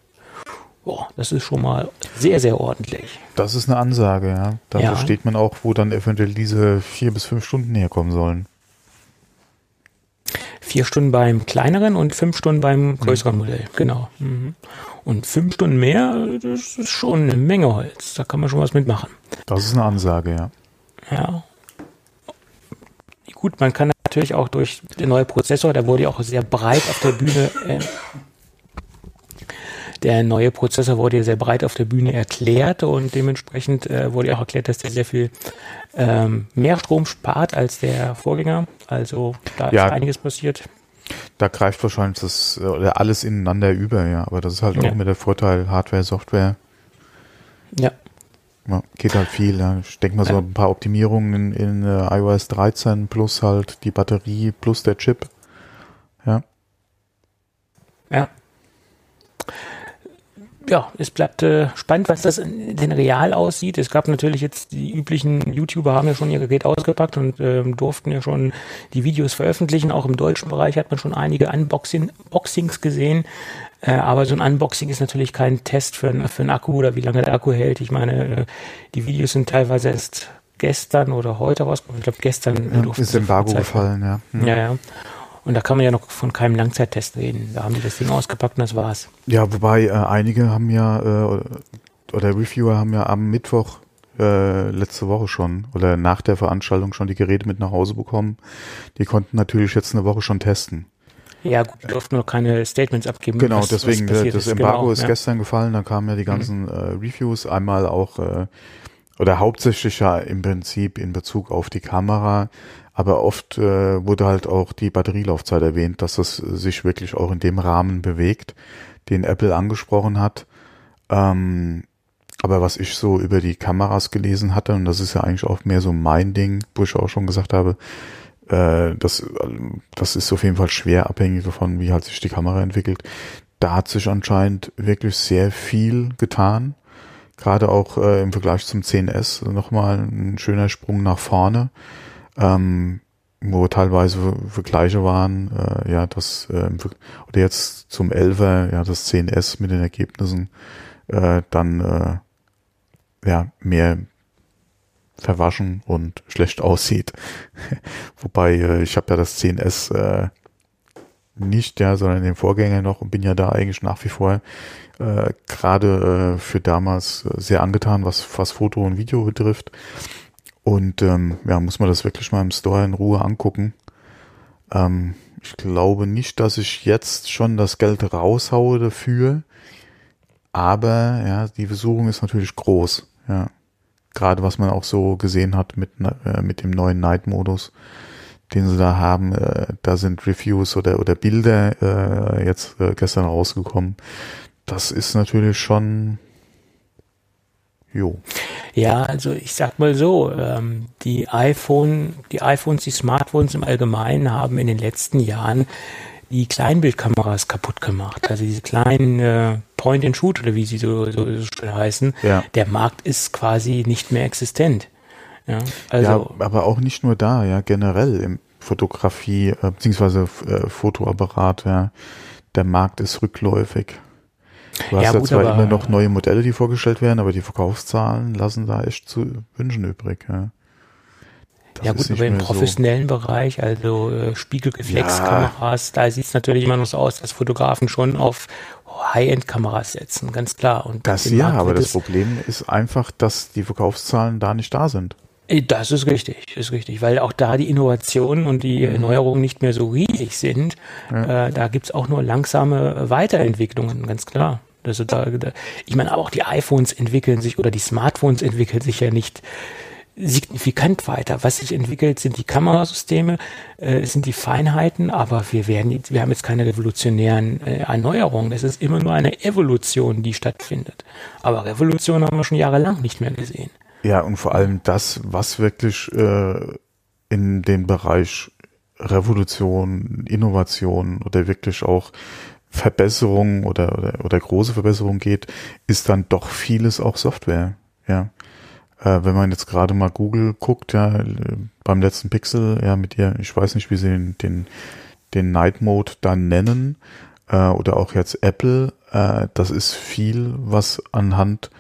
Boah, das ist schon mal sehr, sehr ordentlich. Das ist eine Ansage, ja. Da Ja. versteht man auch, wo dann eventuell diese vier bis fünf Stunden herkommen sollen. Vier Stunden beim kleineren und fünf Stunden beim größeren Modell, genau. Mhm. Und fünf Stunden mehr, das ist schon eine Menge Holz. Da kann man schon was mitmachen. Das ist eine Ansage, ja. Ja. Gut, man kann natürlich auch durch den neuen Prozessor, der wurde ja auch sehr breit auf der Bühne, äh, der neue Prozessor wurde ja sehr breit auf der Bühne erklärt und dementsprechend äh, wurde ja auch erklärt, dass der sehr viel ähm, mehr Strom spart als der Vorgänger. Also da Ja. ist einiges passiert. Da greift wahrscheinlich das äh, oder alles ineinander über, ja. Aber das ist halt Ja. auch mit der Vorteil Hardware, Software. Ja. Ja, geht halt viel. Ja. Ich denke mal so ein paar Optimierungen in, in äh, iOS 13 plus halt die Batterie plus der Chip. Ja. Ja. Ja, es bleibt äh, spannend, was das in- denn real aussieht. Es gab natürlich jetzt die üblichen YouTuber haben ja schon ihr Gerät ausgepackt und ähm, durften ja schon die Videos veröffentlichen. Auch im deutschen Bereich hat man schon einige Unboxing, Boxings gesehen. Äh, aber so ein Unboxing ist natürlich kein Test für, ein- für einen Akku oder wie lange der Akku hält. Ich meine, äh, die Videos sind teilweise erst gestern oder heute rausgekommen. Ich glaube, gestern ja durften ist Embargo gefallen, ja. Hm. Ja, ja. Und da kann man ja noch von keinem Langzeittest reden. Da haben die das Ding ausgepackt und das war's. Ja, wobei äh, einige haben ja, äh, oder Reviewer haben ja am Mittwoch äh, letzte Woche schon oder nach der Veranstaltung schon die Geräte mit nach Hause bekommen. Die konnten natürlich jetzt eine Woche schon testen. Ja, gut, die durften noch keine Statements abgeben. Genau, was- was deswegen, äh, passiert das ist. Embargo Genau, ist ja. Mhm. gestern gefallen, dann kamen ja die ganzen äh, Reviews, einmal auch, äh, oder hauptsächlich ja im Prinzip in Bezug auf die Kamera, aber oft äh, wurde halt auch die Batterielaufzeit erwähnt, dass das sich wirklich auch in dem Rahmen bewegt, den Apple angesprochen hat. Ähm, aber was ich so über die Kameras gelesen hatte, und das ist ja eigentlich auch mehr so mein Ding, wo ich auch schon gesagt habe, äh, das, das ist auf jeden Fall schwer abhängig davon, wie halt sich die Kamera entwickelt. Da hat sich anscheinend wirklich sehr viel getan. Gerade auch äh, im Vergleich zum 10S nochmal ein schöner Sprung nach vorne, ähm, wo teilweise Vergleiche waren, äh, ja, das, äh, oder jetzt zum 11er, ja, das 10S mit den Ergebnissen, äh, dann, äh, ja, mehr verwaschen und schlecht aussieht. Wobei, äh, ich habe ja das 10S äh, nicht, ja, sondern den Vorgänger noch und bin ja da eigentlich nach wie vor äh, gerade äh, für damals äh, sehr angetan, was, was Foto und Video betrifft. Und ähm, ja, muss man das wirklich mal im Store in Ruhe angucken. Ähm, ich glaube nicht, dass ich jetzt schon das Geld raushaue dafür. Aber ja, die Versuchung ist natürlich groß. Ja, gerade was man auch so gesehen hat mit äh, mit dem neuen Night-Modus, den sie da haben. Äh, da sind Reviews oder oder Bilder äh, jetzt äh, gestern rausgekommen. Das ist natürlich schon jo. Ja, also ich sag mal so, ähm, die iPhone, die iPhones, die Smartphones im Allgemeinen haben in den letzten Jahren die Kleinbildkameras kaputt gemacht. Also diese kleinen äh, Point and Shoot oder wie sie so, so, so schön heißen. Ja. Der Markt ist quasi nicht mehr existent. Ja, also ja, aber auch nicht nur da, ja, generell im Fotografie, äh, beziehungsweise äh, Fotoapparat, ja, der Markt ist rückläufig. Du hast Ja, ja, gut, zwar immer noch neue Modelle, die vorgestellt werden, aber die Verkaufszahlen lassen da echt zu wünschen übrig, ja. Das ja gut, aber im mehr so. professionellen Bereich, also äh, Spiegelreflexkameras, da sieht es natürlich immer noch so aus, dass Fotografen schon auf High-End-Kameras setzen, ganz klar. Und Das ja, aber das Problem ist einfach, dass die Verkaufszahlen da nicht da sind. Äh, Das ist richtig, ist richtig, weil auch da die Innovationen und die Erneuerungen nicht mehr so riesig sind. Äh, da gibt's auch nur langsame Weiterentwicklungen, ganz klar. Also da, da, ich meine, auch die iPhones entwickeln sich oder die Smartphones entwickeln sich ja nicht signifikant weiter. Was sich entwickelt, sind die Kamerasysteme, äh, sind die Feinheiten, aber wir werden jetzt, wir haben jetzt keine revolutionären äh, Erneuerungen. Es ist immer nur eine Evolution, die stattfindet. Aber Revolution haben wir schon jahrelang nicht mehr gesehen. Ja, und vor allem das, was wirklich äh, in den Bereich Revolution, Innovation oder wirklich auch Verbesserung oder, oder, oder große Verbesserung geht, ist dann doch vieles auch Software. Ja. äh, wenn man jetzt gerade mal Google guckt, ja, beim letzten Pixel, ja, mit ihr, ich weiß nicht, wie sie den, den, den Night Mode dann nennen, äh, oder auch jetzt Apple, äh, das ist viel, was anhand,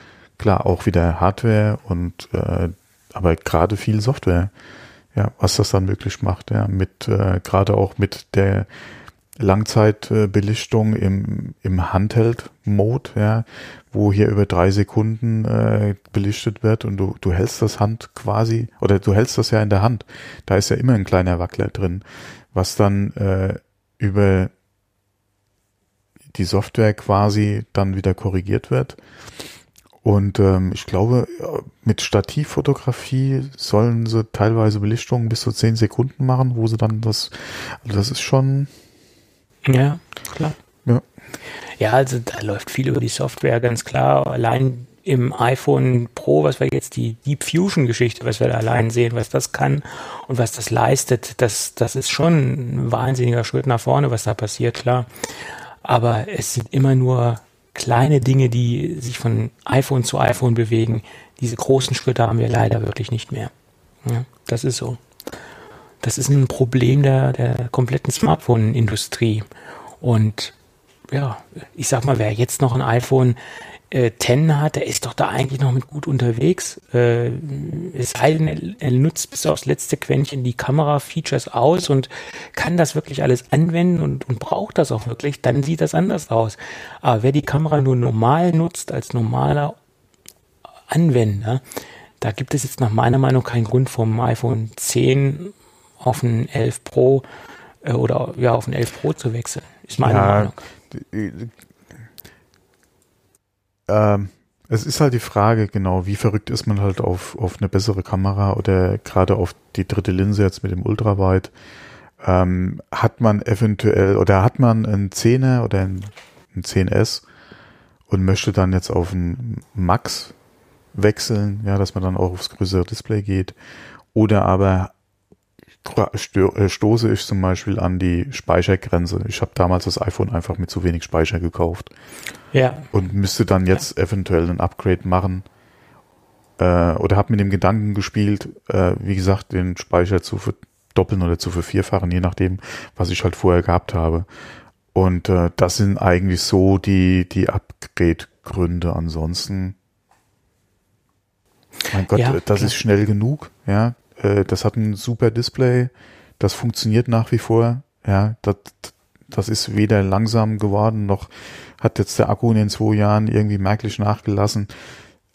klar, auch wieder Hardware und äh, aber gerade viel Software, ja, was das dann möglich macht, ja, mit äh, gerade auch mit der Langzeitbelichtung im, im Handheld-Mode, ja, wo hier über drei Sekunden äh, belichtet wird und du, du hältst das Hand quasi, oder du hältst das ja in der Hand. Da ist ja immer ein kleiner Wackler drin, was dann äh, über die Software quasi dann wieder korrigiert wird. Und ähm, ich glaube, mit Stativfotografie sollen sie teilweise Belichtungen bis zu zehn Sekunden machen, wo sie dann das, also das ist schon. Ja, klar. Ja. Ja, also da läuft viel über die Software, ganz klar. Allein im iPhone Pro, was wir jetzt die Deep Fusion Geschichte, was wir da allein sehen, was das kann und was das leistet, das, das ist schon ein wahnsinniger Schritt nach vorne, was da passiert, klar. Aber es sind immer nur kleine Dinge, die sich von iPhone zu iPhone bewegen. Diese großen Schritte haben wir leider wirklich nicht mehr. Ja, das ist so. Das ist ein Problem der, der kompletten Smartphone-Industrie. Und ja, ich sag mal, wer jetzt noch ein iPhone äh, 10 hat, der ist doch da eigentlich noch mit gut unterwegs. Äh, es sei denn, er nutzt bis aufs letzte Quäntchen die Kamera-Features aus und kann das wirklich alles anwenden und, und braucht das auch wirklich, dann sieht das anders aus. Aber wer die Kamera nur normal nutzt, als normaler Anwender, da gibt es jetzt nach meiner Meinung keinen Grund vom iPhone 10 auf ein 11 Pro äh, oder ja auf ein 11 Pro zu wechseln. Ist meine ja, Meinung ähm, es ist halt die Frage, genau, wie verrückt ist man halt auf, auf eine bessere Kamera oder gerade auf die dritte Linse jetzt mit dem Ultrawide. Ähm, hat man eventuell oder hat man einen 10er oder einen, einen 10S und möchte dann jetzt auf einen Max wechseln, ja, dass man dann auch aufs größere Display geht. Oder aber stoße ich zum Beispiel an die Speichergrenze. Ich habe damals das iPhone einfach mit zu wenig Speicher gekauft. Ja. Und müsste dann jetzt ja. eventuell ein Upgrade machen. Äh, oder habe mit dem Gedanken gespielt, äh, wie gesagt, den Speicher zu verdoppeln oder zu vervierfachen, je nachdem, was ich halt vorher gehabt habe. Und äh, das sind eigentlich so die, die Upgrade-Gründe. Ansonsten, mein Gott, ja, das klar. ist schnell genug, ja. Äh, das hat ein super Display, das funktioniert nach wie vor. Ja, das, das ist weder langsam geworden, noch hat jetzt der Akku in den zwei Jahren irgendwie merklich nachgelassen.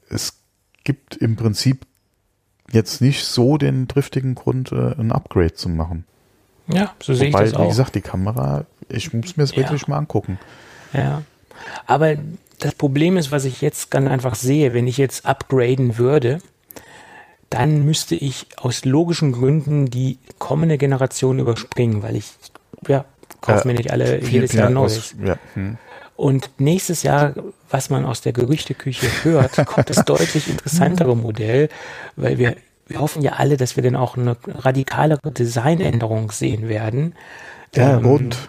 Es gibt im Prinzip jetzt nicht so den driftigen Grund, äh, ein Upgrade zu machen. Ja, so sehe Wobei, ich das auch. Wie gesagt, die Kamera, ich muss mir das ja. wirklich mal angucken. Ja, aber das Problem ist, was ich jetzt ganz einfach sehe, wenn ich jetzt upgraden würde, dann müsste ich aus logischen Gründen die kommende Generation überspringen, weil ich, ja, kaufe äh, mir nicht alle jedes Jahr Neues. Ja. Hm. Und nächstes Jahr, was man aus der Gerüchteküche hört, kommt das deutlich interessantere Modell, weil wir, wir hoffen ja alle, dass wir dann auch eine radikalere Designänderung sehen werden. Ja, ähm, rund.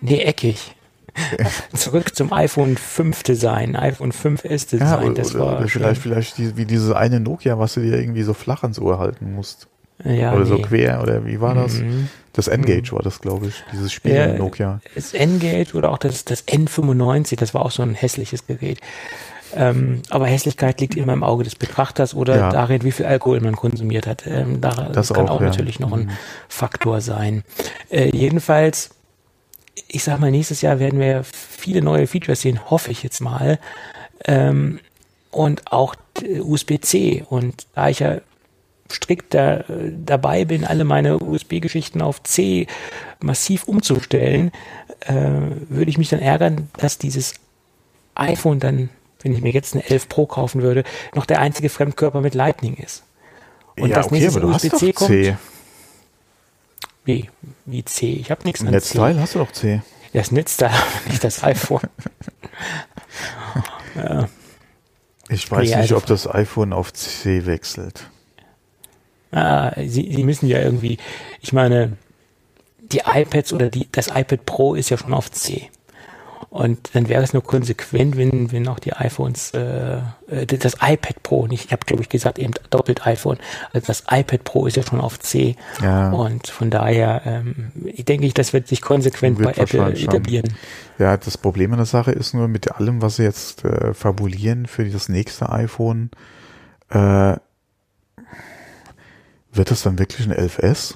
Nee, eckig. Zurück zum iPhone 5 Design, iPhone 5S Design. Ja, das oder, war oder vielleicht, vielleicht die, wie dieses eine Nokia, was du dir irgendwie so flach ans Ohr halten musst. Ja, oder nee. so quer, oder wie war das? Mhm. Das N-Gage war das, glaube ich, dieses Spiel ja, Nokia. Das N-Gage oder auch das, das N95, das war auch so ein hässliches Gerät. Ähm, aber Hässlichkeit liegt immer im Auge des Betrachters oder ja. darin, wie viel Alkohol man konsumiert hat. Ähm, da, das, das kann auch, auch ja. natürlich noch ein mhm. Faktor sein. Äh, jedenfalls ich sag mal, nächstes Jahr werden wir viele neue Features sehen, hoffe ich jetzt mal. Ähm, und auch USB-C. Und da ich ja strikt da, dabei bin, alle meine USB-Geschichten auf C massiv umzustellen, äh, würde ich mich dann ärgern, dass dieses iPhone dann, wenn ich mir jetzt eine 11 Pro kaufen würde, noch der einzige Fremdkörper mit Lightning ist. Und ja, das okay, nächste USB-C kommt. C. Wie? Wie C? Ich habe nichts an Netzteil C. hast du doch C. Das Netzteil, nicht das iPhone. ja. Ich weiß ja, nicht, also, ob das iPhone auf C wechselt. Ah, sie, sie müssen ja irgendwie, ich meine, die iPads oder die, das iPad Pro ist ja schon auf C. Und dann wäre es nur konsequent, wenn, wenn auch die iPhones, äh, äh das iPad Pro, nicht, ich habe glaube ich gesagt, eben doppelt iPhone, also das iPad Pro ist ja schon auf C. Ja. Und von daher, ähm, ich denke ich, das wird sich konsequent wird bei Apple etablieren. Ja, das Problem an der Sache ist nur mit allem, was sie jetzt äh, fabulieren für das nächste iPhone, äh, wird das dann wirklich ein 11S?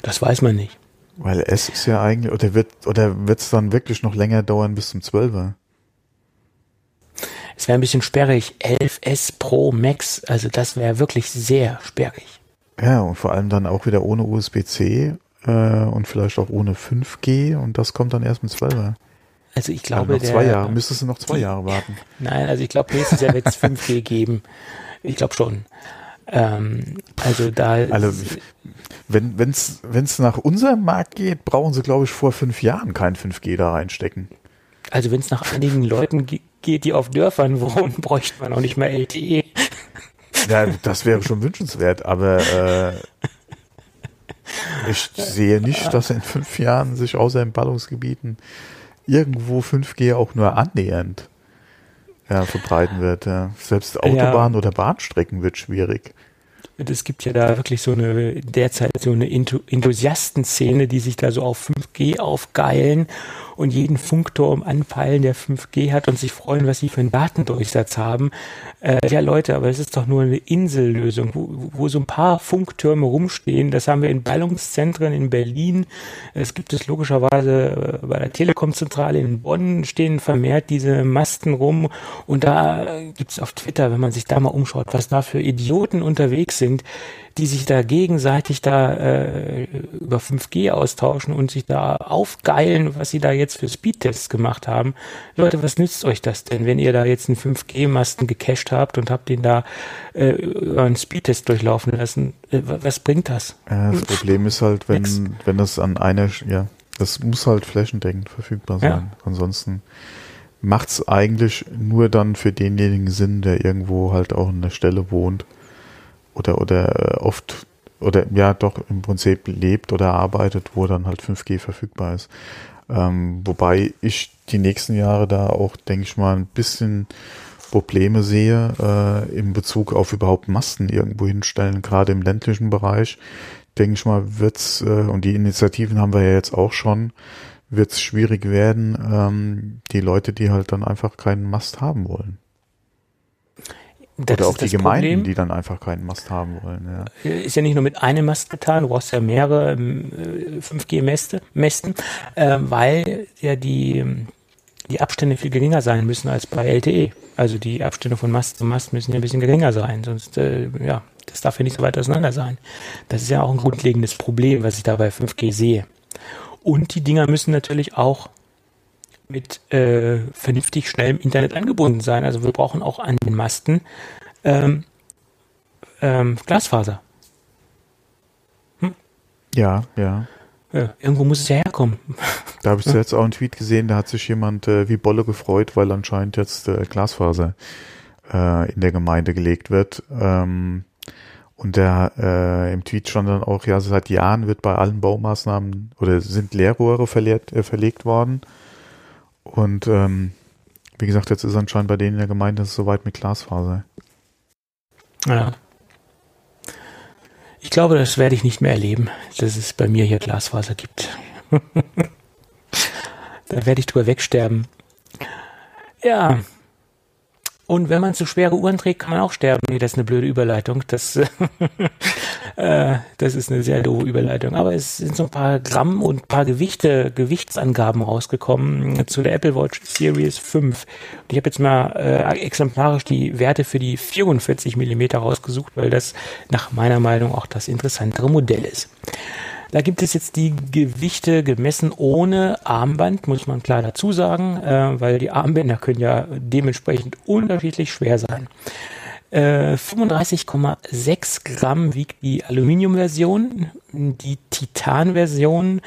Das weiß man nicht. Weil S ist ja eigentlich, oder wird oder wird es dann wirklich noch länger dauern bis zum 12er? Es wäre ein bisschen sperrig. 11S Pro Max, also das wäre wirklich sehr sperrig. Ja, und vor allem dann auch wieder ohne USB-C äh, und vielleicht auch ohne 5G und das kommt dann erst mit 12er. Also ich glaube, ja, noch zwei Jahre, müsstest du noch zwei Jahre warten. Nein, also ich glaube, nächstes Jahr wird es 5G geben. Ich glaube schon. Ähm, also da. Also wenn es wenn's nach unserem Markt geht, brauchen sie, glaube ich, vor fünf Jahren kein 5G da reinstecken. Also wenn es nach einigen Leuten geht, die auf Dörfern wohnen, bräuchte man auch nicht mehr LTE. Ja, das wäre schon wünschenswert, aber äh, ich sehe nicht, dass in fünf Jahren sich außer in Ballungsgebieten irgendwo 5G auch nur annähernd ja, verbreiten wird. Ja. Selbst Autobahn ja. oder Bahnstrecken wird schwierig. Es gibt ja da wirklich so eine derzeit so eine Enthusiastenszene, die sich da so auf 5G aufgeilen und jeden Funkturm anpeilen, der 5G hat und sich freuen, was sie für einen Datendurchsatz haben. Äh, ja, Leute, aber es ist doch nur eine Insellösung, wo, wo so ein paar Funktürme rumstehen. Das haben wir in Ballungszentren in Berlin. Es gibt es logischerweise äh, bei der Telekomzentrale in Bonn stehen vermehrt diese Masten rum. Und da gibt es auf Twitter, wenn man sich da mal umschaut, was da für Idioten unterwegs sind, die sich da gegenseitig da äh, über 5G austauschen und sich da aufgeilen, was sie da jetzt für Speedtests gemacht haben. Leute, was nützt euch das denn, wenn ihr da jetzt einen 5G-Masten gecached habt und habt den da äh, über einen Speedtest durchlaufen lassen? Äh, was bringt das? Ja, das Problem ist halt, wenn, wenn das an einer, ja, das muss halt flächendeckend verfügbar sein. Ja. Ansonsten macht's eigentlich nur dann für denjenigen Sinn, der irgendwo halt auch an der Stelle wohnt oder, oder äh, oft oder ja doch im Prinzip lebt oder arbeitet, wo dann halt 5G verfügbar ist. Ähm, wobei ich die nächsten Jahre da auch, denke ich mal, ein bisschen Probleme sehe äh, in Bezug auf überhaupt Masten irgendwo hinstellen, gerade im ländlichen Bereich. Denke ich mal, wird's, äh, und die Initiativen haben wir ja jetzt auch schon, wird es schwierig werden, ähm, die Leute, die halt dann einfach keinen Mast haben wollen. Das Oder auch die Gemeinden, Problem. die dann einfach keinen Mast haben wollen. Ja. Ist ja nicht nur mit einem Mast getan, du brauchst ja mehrere äh, 5G-Mästen, äh, weil ja die, die Abstände viel geringer sein müssen als bei LTE. Also die Abstände von Mast zu Mast müssen ja ein bisschen geringer sein, sonst äh, ja, das darf ja nicht so weit auseinander sein. Das ist ja auch ein grundlegendes Problem, was ich da bei 5G sehe. Und die Dinger müssen natürlich auch mit äh, vernünftig schnellem Internet angebunden sein. Also wir brauchen auch an den Masten ähm, ähm, Glasfaser. Hm? Ja, ja. Ja, irgendwo muss es ja herkommen. Da habe ich jetzt auch einen Tweet gesehen, da hat sich jemand äh, wie Bolle gefreut, weil anscheinend jetzt äh, Glasfaser äh, in der Gemeinde gelegt wird. Ähm, und der äh, im Tweet stand dann auch, ja, seit Jahren wird bei allen Baumaßnahmen oder sind Leerrohre verlegt, äh, verlegt worden. Und ähm, wie gesagt, jetzt ist anscheinend bei denen in der Gemeinde es soweit mit Glasfaser. Ja. Ich glaube, das werde ich nicht mehr erleben, dass es bei mir hier Glasfaser gibt. da werde ich drüber wegsterben. Ja, und wenn man zu schwere Uhren trägt, kann man auch sterben. Nee, das ist eine blöde Überleitung. Das, äh, das ist eine sehr doofe Überleitung. Aber es sind so ein paar Gramm und ein paar Gewichte, Gewichtsangaben rausgekommen zu der Apple Watch Series 5. Und ich habe jetzt mal äh, exemplarisch die Werte für die 44 Millimeter rausgesucht, weil das nach meiner Meinung auch das interessantere Modell ist. Da gibt es jetzt die Gewichte gemessen ohne Armband, muss man klar dazu sagen, äh, weil die Armbänder können ja dementsprechend unterschiedlich schwer sein. Äh, 35,6 Gramm wiegt die Aluminiumversion, die Titan-Version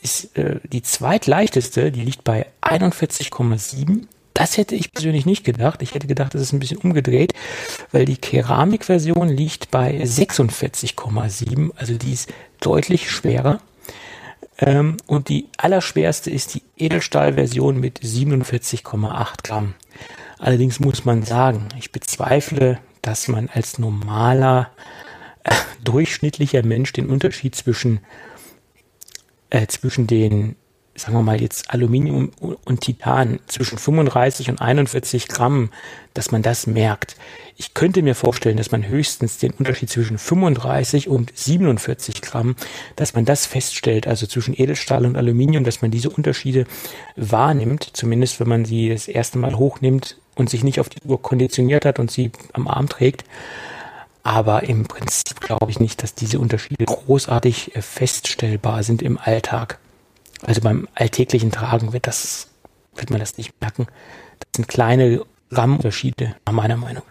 ist äh, die zweitleichteste, die liegt bei 41,7 das hätte ich persönlich nicht gedacht. Ich hätte gedacht, das ist ein bisschen umgedreht, weil die Keramikversion liegt bei 46,7, also die ist deutlich schwerer. Ähm, und die allerschwerste ist die Edelstahlversion mit 47,8 Gramm. Allerdings muss man sagen, ich bezweifle, dass man als normaler, äh, durchschnittlicher Mensch den Unterschied zwischen, äh, zwischen den sagen wir mal jetzt Aluminium und Titan zwischen 35 und 41 Gramm, dass man das merkt. Ich könnte mir vorstellen, dass man höchstens den Unterschied zwischen 35 und 47 Gramm, dass man das feststellt, also zwischen Edelstahl und Aluminium, dass man diese Unterschiede wahrnimmt, zumindest wenn man sie das erste Mal hochnimmt und sich nicht auf die Uhr konditioniert hat und sie am Arm trägt. Aber im Prinzip glaube ich nicht, dass diese Unterschiede großartig äh, feststellbar sind im Alltag. Also beim alltäglichen Tragen wird das, wird man das nicht merken. Das sind kleine Rahmenunterschiede, nach meiner Meinung.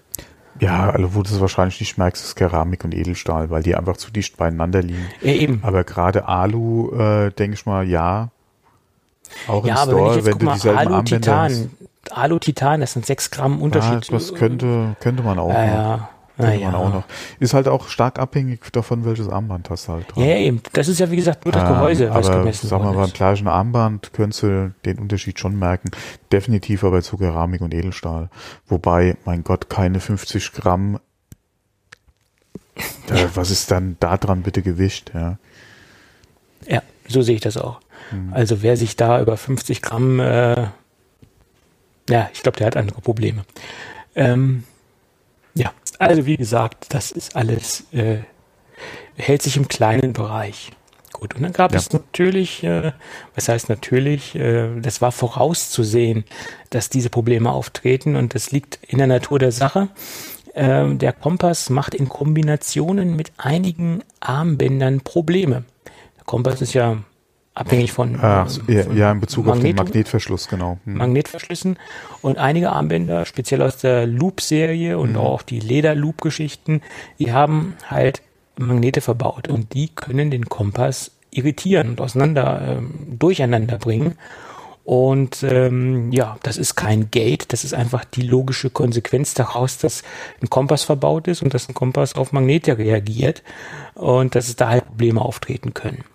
Ja, also wo du es wahrscheinlich nicht merkst, ist Keramik und Edelstahl, weil die einfach zu dicht beieinander liegen. Ja, eben. Aber gerade Alu, äh, denke ich mal, ja. Auch ja, im Store, wenn, wenn du mal, dieselben Alu, Armbänder Titan, hast. Alu, Titan, das sind sechs Gramm Unterschied. Ja, das könnte, könnte man auch. Ja, ja. Könnte ja. man auch noch. Ist halt auch stark abhängig davon, welches Armband hast du halt dran. Ja, eben. Das ist ja, wie gesagt, nur das Gehäuse, ähm, was aber, gemessen sag mal, beim gleichen Armband könntest du den Unterschied schon merken. Definitiv aber zu Keramik und Edelstahl. Wobei, mein Gott, keine 50 Gramm. Da, ja. Was ist dann da dran bitte Gewicht, ja? Ja, so sehe ich das auch. Hm. Also wer sich da über 50 Gramm, äh, ja, ich glaube, der hat andere Probleme. Ähm, ja, also wie gesagt, das ist alles, äh, hält sich im kleinen Bereich. Gut, und dann gab ja. es natürlich, äh, was heißt natürlich, äh, das war vorauszusehen, dass diese Probleme auftreten und das liegt in der Natur der Sache. Äh, der Kompass macht in Kombinationen mit einigen Armbändern Probleme. Der Kompass ist ja abhängig von, ah, ja, von ja, in Bezug Magnet auf den Magnetverschluss, genau. Hm. Magnetverschlüssen und einige Armbänder, speziell aus der Loop-Serie und mhm. auch die Leder-Loop-Geschichten, die haben halt Magnete verbaut und die können den Kompass irritieren und auseinander, ähm, durcheinander bringen. Und ähm, ja, das ist kein Gate, das ist einfach die logische Konsequenz daraus, dass ein Kompass verbaut ist und dass ein Kompass auf Magnete reagiert und dass es da halt Probleme auftreten können.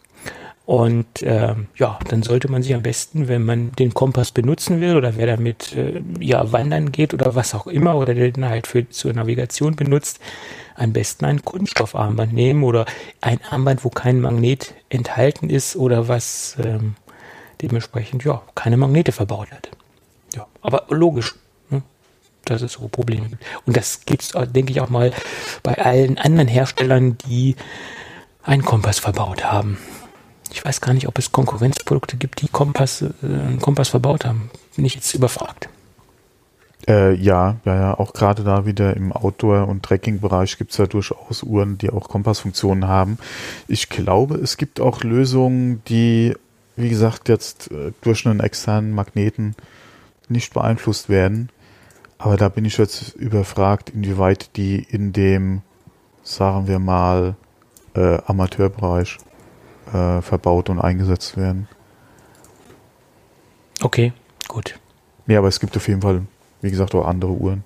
Und äh, ja, dann sollte man sich am besten, wenn man den Kompass benutzen will oder wer damit äh, ja wandern geht oder was auch immer oder den halt für zur Navigation benutzt, am besten ein Kunststoffarmband nehmen oder ein Armband, wo kein Magnet enthalten ist oder was ähm, dementsprechend ja keine Magnete verbaut hat. Ja, aber logisch, ne, dass es so Probleme gibt. Und das gibt's, denke ich, auch mal bei allen anderen Herstellern, die einen Kompass verbaut haben. Ich weiß gar nicht, ob es Konkurrenzprodukte gibt, die Kompass, äh, einen Kompass verbaut haben. Bin ich jetzt überfragt. Äh, ja, ja, ja, auch gerade da wieder im Outdoor- und Trekking-Bereich gibt es ja durchaus Uhren, die auch Kompassfunktionen haben. Ich glaube, es gibt auch Lösungen, die, wie gesagt, jetzt äh, durch einen externen Magneten nicht beeinflusst werden. Aber da bin ich jetzt überfragt, inwieweit die in dem, sagen wir mal, äh, Amateurbereich äh, verbaut und eingesetzt werden. Okay, gut. Ja, aber es gibt auf jeden Fall, wie gesagt, auch andere Uhren,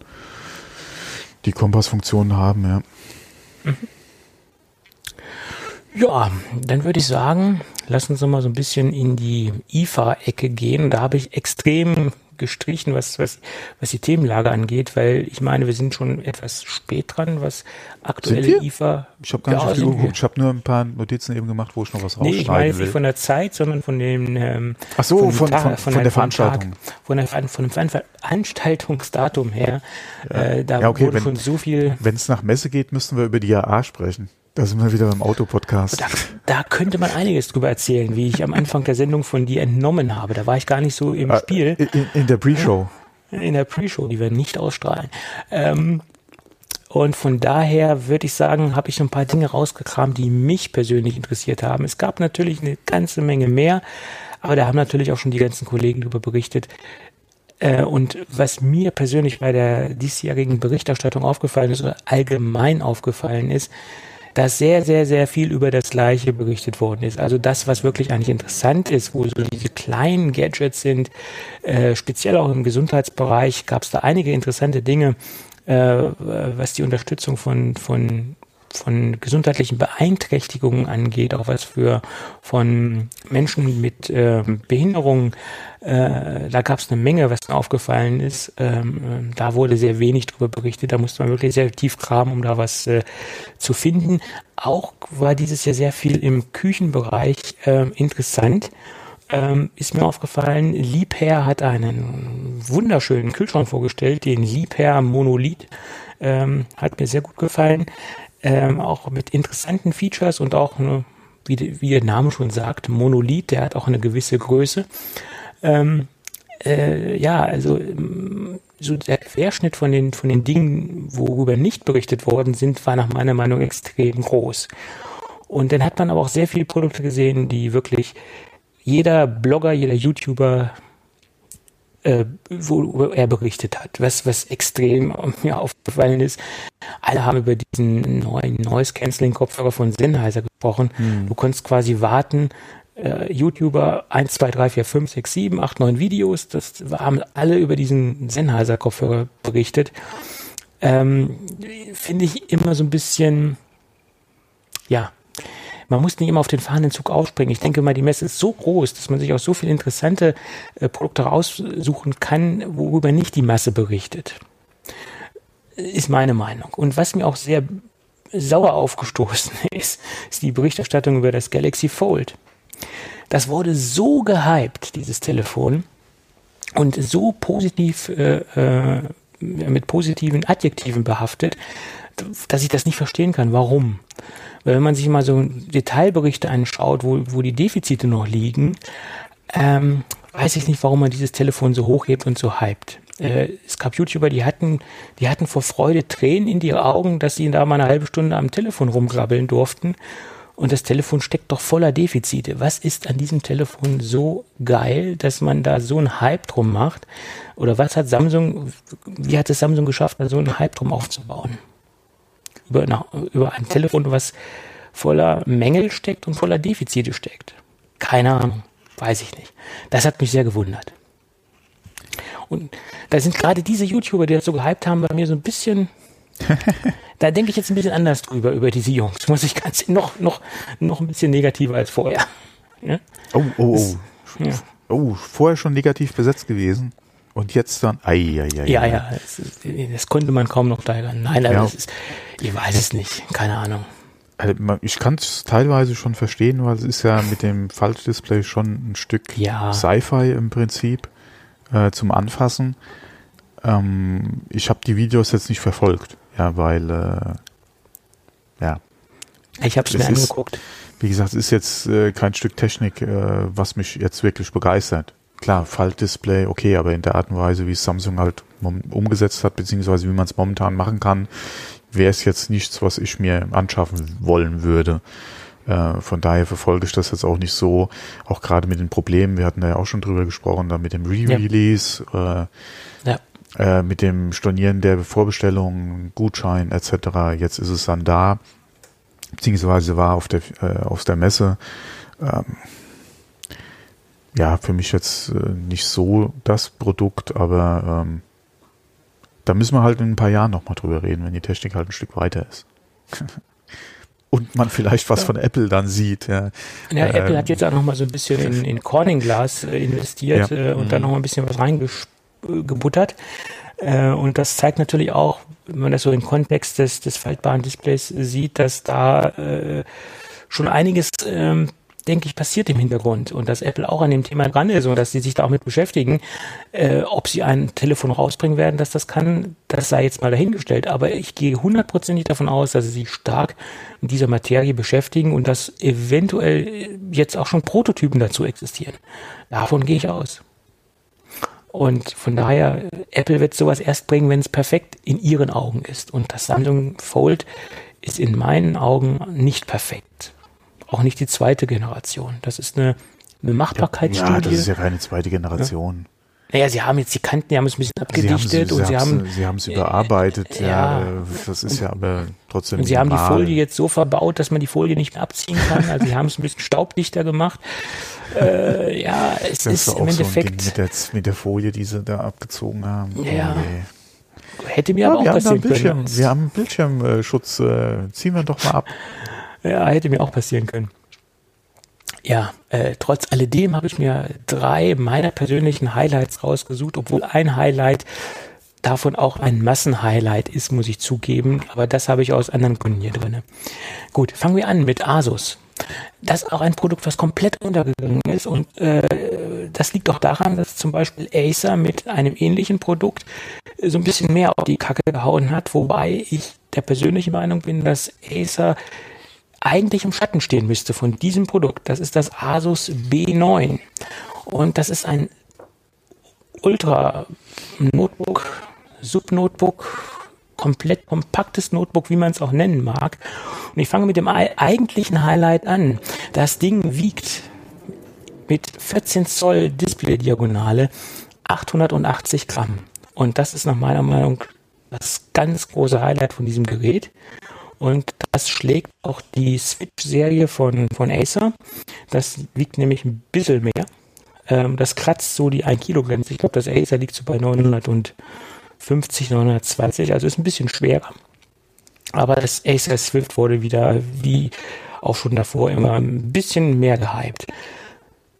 die Kompassfunktionen haben, ja. Mhm. Ja, dann würde ich sagen, lass uns noch mal so ein bisschen in die IFA-Ecke gehen. Da habe ich extrem gestrichen, was, was, was die Themenlage angeht, weil ich meine, wir sind schon etwas spät dran, was aktuelle IFA. Ich habe gar nicht ja, viel geguckt, ich habe nur ein paar Notizen eben gemacht, wo ich noch was rausschneiden Nee, ich meine nicht von der Zeit, sondern von dem ähm, Ach so, von, von, von, von, der, Veranstaltung. Tag, von, der, von dem Veranstaltungsdatum her. Ja, äh, da ja, okay, wurde wenn, schon so viel. Wenn es nach Messe geht, müssten wir über die AA sprechen. Da sind wir wieder beim Autopodcast. Da, da könnte man einiges drüber erzählen, wie ich am Anfang der Sendung von dir entnommen habe. Da war ich gar nicht so im ah, Spiel. In, in der Pre-Show. In der Pre-Show, die wir nicht ausstrahlen. Ähm, und von daher würde ich sagen, habe ich ein paar Dinge rausgekramt, die mich persönlich interessiert haben. Es gab natürlich eine ganze Menge mehr, aber da haben natürlich auch schon die ganzen Kollegen darüber berichtet. Äh, und was mir persönlich bei der diesjährigen Berichterstattung aufgefallen ist oder allgemein aufgefallen ist, dass sehr, sehr, sehr viel über das Gleiche berichtet worden ist. Also das, was wirklich eigentlich interessant ist, wo so diese kleinen Gadgets sind, äh, speziell auch im Gesundheitsbereich gab es da einige interessante Dinge, äh, was die Unterstützung von, von von gesundheitlichen Beeinträchtigungen angeht, auch was für von Menschen mit äh, Behinderungen, äh, da gab es eine Menge, was mir aufgefallen ist. Ähm, da wurde sehr wenig darüber berichtet, da musste man wirklich sehr tief graben, um da was äh, zu finden. Auch war dieses Jahr sehr viel im Küchenbereich äh, interessant. Ähm, ist mir aufgefallen, Liebherr hat einen wunderschönen Kühlschrank vorgestellt, den Liebherr Monolith. Ähm, hat mir sehr gut gefallen ähm, auch mit interessanten Features und auch, eine, wie, wie der Name schon sagt, Monolith, der hat auch eine gewisse Größe. Ähm, äh, ja, also ähm, so der Querschnitt von den, von den Dingen, worüber nicht berichtet worden sind, war nach meiner Meinung extrem groß. Und dann hat man aber auch sehr viele Produkte gesehen, die wirklich jeder Blogger, jeder YouTuber äh, wo er berichtet hat, was, was extrem mir aufgefallen ist. Alle haben über diesen neuen Noise Cancelling Kopfhörer von Sennheiser gesprochen. Hm. Du konntest quasi warten, äh, YouTuber 1, 2, 3, 4, 5, 6, 7, 8, 9 Videos, das haben alle über diesen Sennheiser Kopfhörer berichtet. Ähm, Finde ich immer so ein bisschen, ja, man muss nicht immer auf den fahrenden Zug aufspringen. Ich denke mal, die Messe ist so groß, dass man sich auch so viele interessante äh, Produkte raussuchen kann, worüber nicht die Masse berichtet. Ist meine Meinung. Und was mir auch sehr sauer aufgestoßen ist, ist die Berichterstattung über das Galaxy Fold. Das wurde so gehypt, dieses Telefon, und so positiv äh, äh, mit positiven Adjektiven behaftet, dass ich das nicht verstehen kann. Warum? Wenn man sich mal so Detailberichte anschaut, wo, wo die Defizite noch liegen, ähm, weiß ich nicht, warum man dieses Telefon so hochhebt und so hypt. Äh, es gab YouTuber, die hatten, die hatten vor Freude Tränen in die Augen, dass sie da mal eine halbe Stunde am Telefon rumgrabbeln durften. Und das Telefon steckt doch voller Defizite. Was ist an diesem Telefon so geil, dass man da so einen Hype drum macht? Oder was hat Samsung, wie hat es Samsung geschafft, da so einen Hype drum aufzubauen? Über, eine, über ein Telefon, was voller Mängel steckt und voller Defizite steckt. Keine Ahnung, weiß ich nicht. Das hat mich sehr gewundert. Und da sind gerade diese YouTuber, die das so gehypt haben, bei mir so ein bisschen. da denke ich jetzt ein bisschen anders drüber, über diese Jungs. Muss ich ganz noch, noch, noch ein bisschen negativer als vorher. Ja? Oh, oh, oh. Das, ja. Oh, vorher schon negativ besetzt gewesen. Und jetzt dann, ai, ai, ai, Ja, ja, das, das, konnte man kaum noch steigern. Nein, ja. das ist, ich weiß es nicht, keine Ahnung. Also, ich kann es teilweise schon verstehen, weil es ist ja mit dem Faltdisplay schon ein Stück ja. Sci-Fi im Prinzip äh, zum Anfassen. Ähm, ich habe die Videos jetzt nicht verfolgt, ja, weil äh, ja. Ich habe es mir angeguckt. Wie gesagt, es ist jetzt äh, kein Stück Technik, äh, was mich jetzt wirklich begeistert klar, Faltdisplay, okay, aber in der Art und Weise, wie es Samsung halt umgesetzt hat, beziehungsweise wie man es momentan machen kann, wäre es jetzt nichts, was ich mir anschaffen wollen würde. Äh, von daher verfolge ich das jetzt auch nicht so, auch gerade mit den Problemen, wir hatten da ja auch schon drüber gesprochen, da mit dem Re-Release, ja. Äh, ja. Äh, mit dem Stornieren der Vorbestellung, Gutschein etc. Jetzt ist es dann da, beziehungsweise war auf der, äh, auf der Messe. Ähm, ja, für mich jetzt äh, nicht so das Produkt, aber ähm, da müssen wir halt in ein paar Jahren nochmal drüber reden, wenn die Technik halt ein Stück weiter ist. Und man vielleicht was ja. von Apple dann sieht. Ja, ja Apple ähm, hat jetzt auch nochmal so ein bisschen in, in Corning Glas äh, investiert ja. äh, und mhm. da nochmal ein bisschen was reingebuttert. Äh, und das zeigt natürlich auch, wenn man das so im Kontext des, des faltbaren Displays sieht, dass da äh, schon einiges ähm, denke ich, passiert im Hintergrund und dass Apple auch an dem Thema dran ist und dass sie sich da auch mit beschäftigen. Äh, ob sie ein Telefon rausbringen werden, dass das kann, das sei jetzt mal dahingestellt. Aber ich gehe hundertprozentig davon aus, dass sie sich stark mit dieser Materie beschäftigen und dass eventuell jetzt auch schon Prototypen dazu existieren. Davon gehe ich aus. Und von daher, Apple wird sowas erst bringen, wenn es perfekt in ihren Augen ist. Und das Samsung Fold ist in meinen Augen nicht perfekt auch nicht die zweite Generation. Das ist eine, eine Machbarkeitsstudie. Ja, das ist ja keine zweite Generation. Ja. Naja, sie haben jetzt die Kanten, die haben es ein bisschen abgedichtet sie und sie haben sie haben es überarbeitet. Äh, ja, ja, das ist ja aber trotzdem. Und sie haben die Folie jetzt so verbaut, dass man die Folie nicht mehr abziehen kann. Also sie haben es ein bisschen staubdichter gemacht. äh, ja, es das ist im Endeffekt so mit, der, mit der Folie, die sie da abgezogen haben. Ja. Oh, Hätte mir ja, aber auch passieren Bildschirm, können. Wir haben Bildschirmschutz, äh, ziehen wir doch mal ab. Ja, hätte mir auch passieren können. Ja, äh, trotz alledem habe ich mir drei meiner persönlichen Highlights rausgesucht, obwohl ein Highlight davon auch ein Massenhighlight ist, muss ich zugeben. Aber das habe ich aus anderen Gründen hier drin. Gut, fangen wir an mit Asus. Das ist auch ein Produkt, was komplett untergegangen ist. Und äh, das liegt auch daran, dass zum Beispiel Acer mit einem ähnlichen Produkt so ein bisschen mehr auf die Kacke gehauen hat. Wobei ich der persönlichen Meinung bin, dass Acer eigentlich im Schatten stehen müsste von diesem Produkt. Das ist das Asus B9. Und das ist ein Ultra-Notebook, Sub-Notebook, komplett kompaktes Notebook, wie man es auch nennen mag. Und ich fange mit dem eigentlichen Highlight an. Das Ding wiegt mit 14 Zoll Display-Diagonale 880 Gramm. Und das ist nach meiner Meinung das ganz große Highlight von diesem Gerät. Und das schlägt auch die Switch-Serie von, von Acer. Das wiegt nämlich ein bisschen mehr. Ähm, das kratzt so die 1 Kilo Grenze. Ich glaube, das Acer liegt so bei 950, 920, also ist ein bisschen schwerer. Aber das Acer Swift wurde wieder, wie auch schon davor, immer ein bisschen mehr gehypt.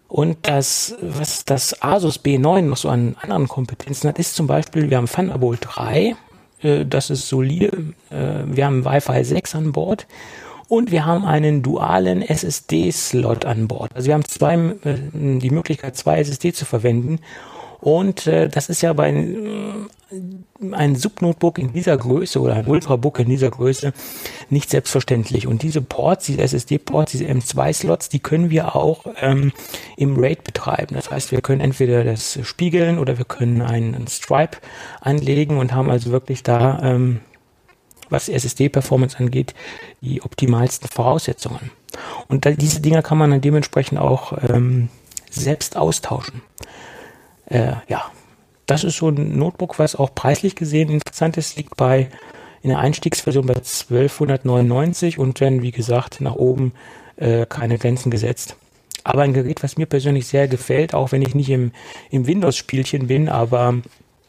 Und das, was das Asus B9 noch so an anderen Kompetenzen hat, ist zum Beispiel, wir haben Thunderbolt 3, äh, das ist solide. Äh, wir haben Wi-Fi 6 an Bord und wir haben einen dualen SSD-Slot an Bord. Also wir haben zwei, äh, die Möglichkeit, zwei SSD zu verwenden und äh, das ist ja bei äh, ein Subnotebook in dieser Größe oder ein Ultrabook in dieser Größe nicht selbstverständlich. Und diese Ports, diese SSD-Ports, diese M2-Slots, die können wir auch ähm, im RAID betreiben. Das heißt, wir können entweder das spiegeln oder wir können einen, einen Stripe anlegen und haben also wirklich da, ähm, was SSD-Performance angeht, die optimalsten Voraussetzungen. Und da, diese Dinger kann man dann dementsprechend auch ähm, selbst austauschen. Äh, ja, das ist so ein Notebook, was auch preislich gesehen interessant ist, liegt bei in der Einstiegsversion bei 1299 und dann, wie gesagt, nach oben äh, keine Grenzen gesetzt. Aber ein Gerät, was mir persönlich sehr gefällt, auch wenn ich nicht im, im Windows-Spielchen bin, aber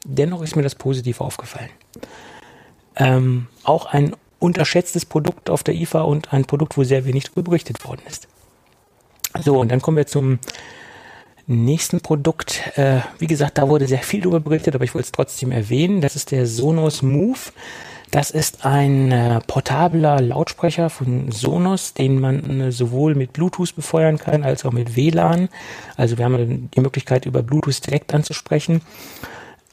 dennoch ist mir das positiv aufgefallen. Ähm, auch ein unterschätztes Produkt auf der IFA und ein Produkt, wo sehr wenig darüber berichtet worden ist. So, und dann kommen wir zum nächsten Produkt. Äh, wie gesagt, da wurde sehr viel darüber berichtet, aber ich wollte es trotzdem erwähnen. Das ist der Sonos Move. Das ist ein äh, portabler Lautsprecher von Sonos, den man äh, sowohl mit Bluetooth befeuern kann als auch mit WLAN. Also wir haben die Möglichkeit, über Bluetooth direkt anzusprechen.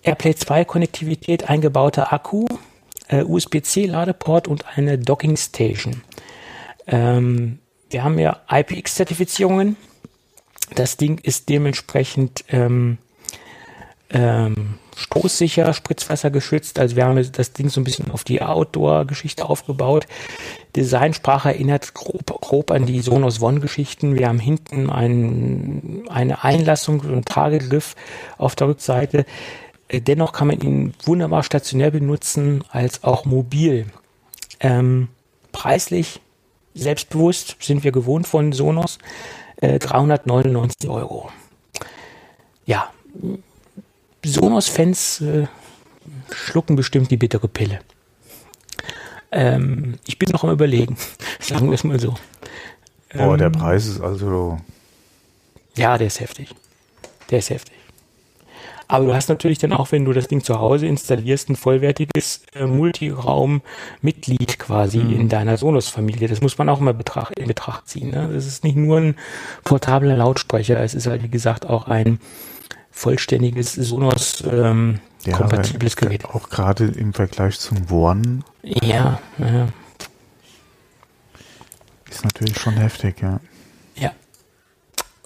AirPlay 2 Konnektivität, eingebauter Akku, äh, USB-C Ladeport und eine Docking Station. Ähm, wir haben ja IPX-Zertifizierungen das Ding ist dementsprechend ähm, ähm, stoßsicher, Spritzwasser geschützt. Also wir haben das Ding so ein bisschen auf die Outdoor-Geschichte aufgebaut. Designsprache erinnert grob, grob an die Sonos One-Geschichten. Wir haben hinten ein, eine Einlassung und einen Tragegriff auf der Rückseite. Äh, dennoch kann man ihn wunderbar stationär benutzen, als auch mobil. Ähm, preislich selbstbewusst sind wir gewohnt von Sonos. 399 äh, Euro. Ja, Sonos-Fans äh, schlucken bestimmt die bittere Pille. Ähm, ich bin noch am Überlegen, sagen wir es mal so. Boah, ähm, der Preis ist also. Ja, der ist heftig. Der ist heftig. Aber du hast natürlich dann auch, wenn du das Ding zu Hause installierst, ein vollwertiges äh, Multiraum-Mitglied quasi mhm. in deiner Sonos-Familie. Das muss man auch mal betracht, in Betracht ziehen. Ne? Das ist nicht nur ein portabler Lautsprecher, es ist halt, wie gesagt, auch ein vollständiges Sonos ähm, ja, kompatibles Gerät. Auch gerade im Vergleich zum One. Ja, ja. Ist natürlich schon heftig. Ja.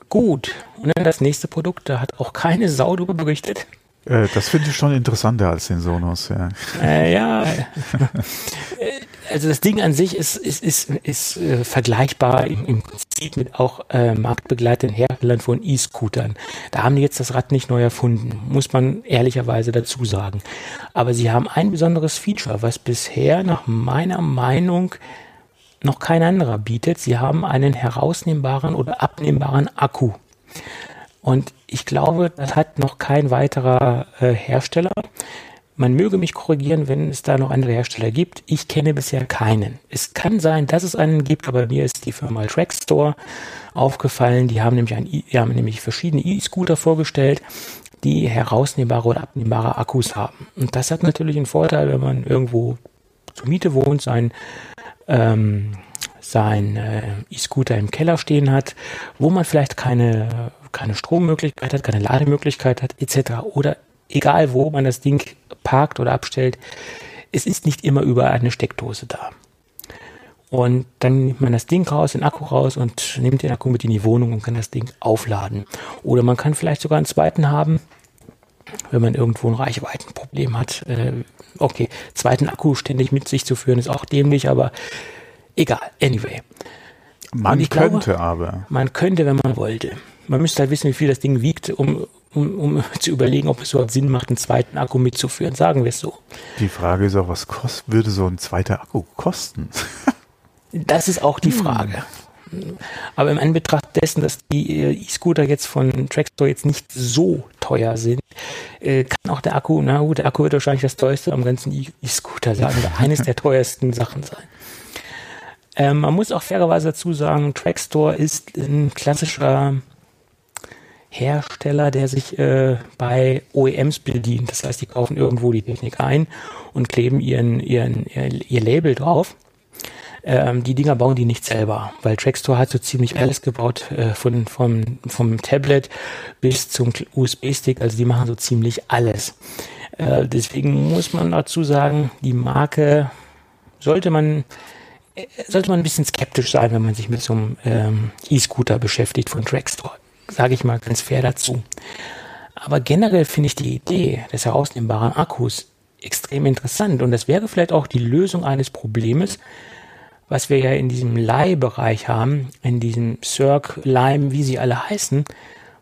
Gut. Und dann das nächste Produkt, da hat auch keine Sau drüber berichtet. Äh, das finde ich schon interessanter als den Sonos, ja. Äh, ja. also das Ding an sich ist, ist, ist, ist äh, vergleichbar im, im, Prinzip mit auch äh, marktbegleitenden Herstellern von E-Scootern. Da haben die jetzt das Rad nicht neu erfunden, muss man ehrlicherweise dazu sagen. Aber sie haben ein besonderes Feature, was bisher nach meiner Meinung noch kein anderer bietet. Sie haben einen herausnehmbaren oder abnehmbaren Akku. Und ich glaube, das hat noch kein weiterer äh, Hersteller. Man möge mich korrigieren, wenn es da noch andere Hersteller gibt. Ich kenne bisher keinen. Es kann sein, dass es einen gibt, aber mir ist die Firma Trackstore aufgefallen. Die haben nämlich, ein, die haben nämlich verschiedene E-Scooter vorgestellt, die herausnehmbare oder abnehmbare Akkus haben. Und das hat natürlich einen Vorteil, wenn man irgendwo zur Miete wohnt, sein ähm, sein äh, E-Scooter im Keller stehen hat, wo man vielleicht keine, keine Strommöglichkeit hat, keine Lademöglichkeit hat, etc. Oder egal wo man das Ding parkt oder abstellt, es ist nicht immer überall eine Steckdose da. Und dann nimmt man das Ding raus, den Akku raus und nimmt den Akku mit in die Wohnung und kann das Ding aufladen. Oder man kann vielleicht sogar einen zweiten haben, wenn man irgendwo ein Reichweitenproblem hat. Äh, okay, zweiten Akku ständig mit sich zu führen ist auch dämlich, aber egal. Anyway. Man könnte glaube, aber. Man könnte, wenn man wollte. Man müsste halt wissen, wie viel das Ding wiegt, um, um, um zu überlegen, ob es überhaupt Sinn macht, einen zweiten Akku mitzuführen. Sagen wir es so. Die Frage ist auch, was kost, würde so ein zweiter Akku kosten? das ist auch die hm. Aber im Anbetracht dessen, dass die äh, E-Scooter jetzt von Trackstore jetzt nicht so teuer sind, äh, kann auch der Akku, na gut, der Akku wird wahrscheinlich das teuerste am ganzen E-Scooter sein oder eines der teuersten Sachen sein. Ähm, man muss auch fairerweise dazu sagen, Trackstore ist ein klassischer Hersteller, der sich äh, bei OEMs bedient. Das heißt, die kaufen irgendwo die Technik ein und kleben ihren, ihren, ihr, ihr Label drauf. Ähm, die Dinger bauen die nicht selber, weil Trackstore hat so ziemlich alles gebaut, äh, von, vom, vom Tablet bis zum USB-Stick, also die machen so ziemlich alles. Äh, deswegen muss man dazu sagen, die Marke sollte man äh, sollte man ein bisschen skeptisch sein, wenn man sich mit so einem ähm, E-Scooter beschäftigt von Trackstore sage ich mal ganz fair dazu. Aber generell finde ich die Idee des herausnehmbaren Akkus extrem interessant und das wäre vielleicht auch die Lösung eines Problems, was wir ja in diesem Leihbereich haben, in diesem Cirque, Lime, wie sie alle heißen.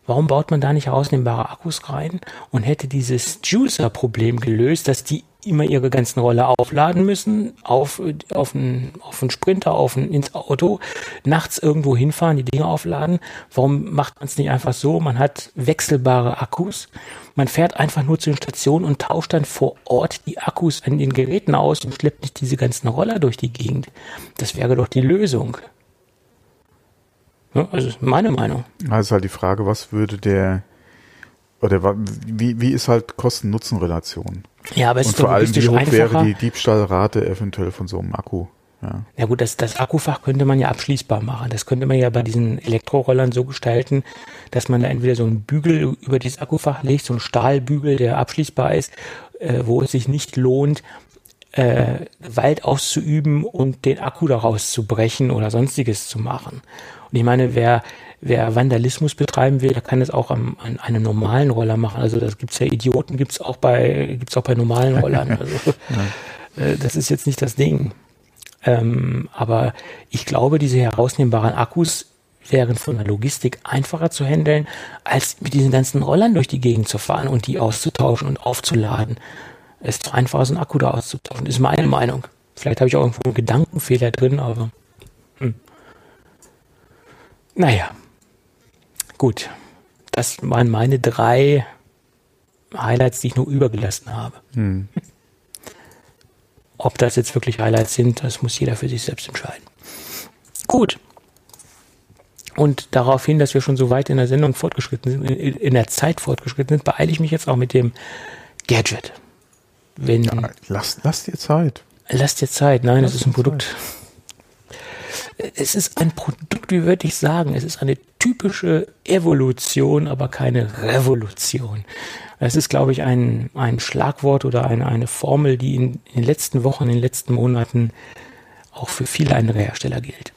Warum baut man da nicht herausnehmbare Akkus rein und hätte dieses Juicer-Problem gelöst, dass die immer ihre ganzen Roller aufladen müssen, auf, auf, einen, auf einen Sprinter, auf ein, ins Auto, nachts irgendwo hinfahren, die Dinge aufladen. Warum macht man es nicht einfach so? Man hat wechselbare Akkus. Man fährt einfach nur zu den Stationen und tauscht dann vor Ort die Akkus an den Geräten aus und schleppt nicht diese ganzen Roller durch die Gegend. Das wäre doch die Lösung. Ja, also meine Meinung. Also halt die Frage, was würde der oder wie, wie ist halt Kosten-Nutzen-Relation? Ja, aber es Und ist vor allem, wie hoch einfacher. wäre die Diebstahlrate eventuell von so einem Akku? Ja. ja gut, das, das Akkufach könnte man ja abschließbar machen. Das könnte man ja bei diesen Elektrorollern so gestalten, dass man da entweder so einen Bügel über dieses Akkufach legt, so einen Stahlbügel, der abschließbar ist, äh, wo es sich nicht lohnt, äh, Gewalt auszuüben und den Akku daraus zu brechen oder sonstiges zu machen. Und ich meine, wer wer Vandalismus betreiben will, der kann es auch am, an einem normalen Roller machen. Also das gibt's ja Idioten, gibt's auch bei gibt's auch bei normalen Rollern. Also, ja. äh, das ist jetzt nicht das Ding. Ähm, aber ich glaube, diese herausnehmbaren Akkus wären von der Logistik einfacher zu handeln, als mit diesen ganzen Rollern durch die Gegend zu fahren und die auszutauschen und aufzuladen. Es ist einfacher, so einen Akku da auszutauschen, ist meine Meinung. Vielleicht habe ich auch irgendwo einen Gedankenfehler drin, aber hm. naja, Gut, das waren meine drei Highlights, die ich nur übergelassen habe. Hm. Ob das jetzt wirklich Highlights sind, das muss jeder für sich selbst entscheiden. Gut. Und darauf hin, dass wir schon so weit in der Sendung fortgeschritten sind, in der Zeit fortgeschritten sind, beeile ich mich jetzt auch mit dem Gadget. Wenn, ja, lass, lass dir Zeit. Lass dir Zeit. Nein, es ist ein Produkt. Zeit es ist ein Produkt, wie würde ich sagen, es ist eine typische Evolution, aber keine Revolution. Es ist, glaube ich, ein, ein Schlagwort oder eine, eine Formel, die in, in den letzten Wochen, in den letzten Monaten auch für viele andere Hersteller gilt.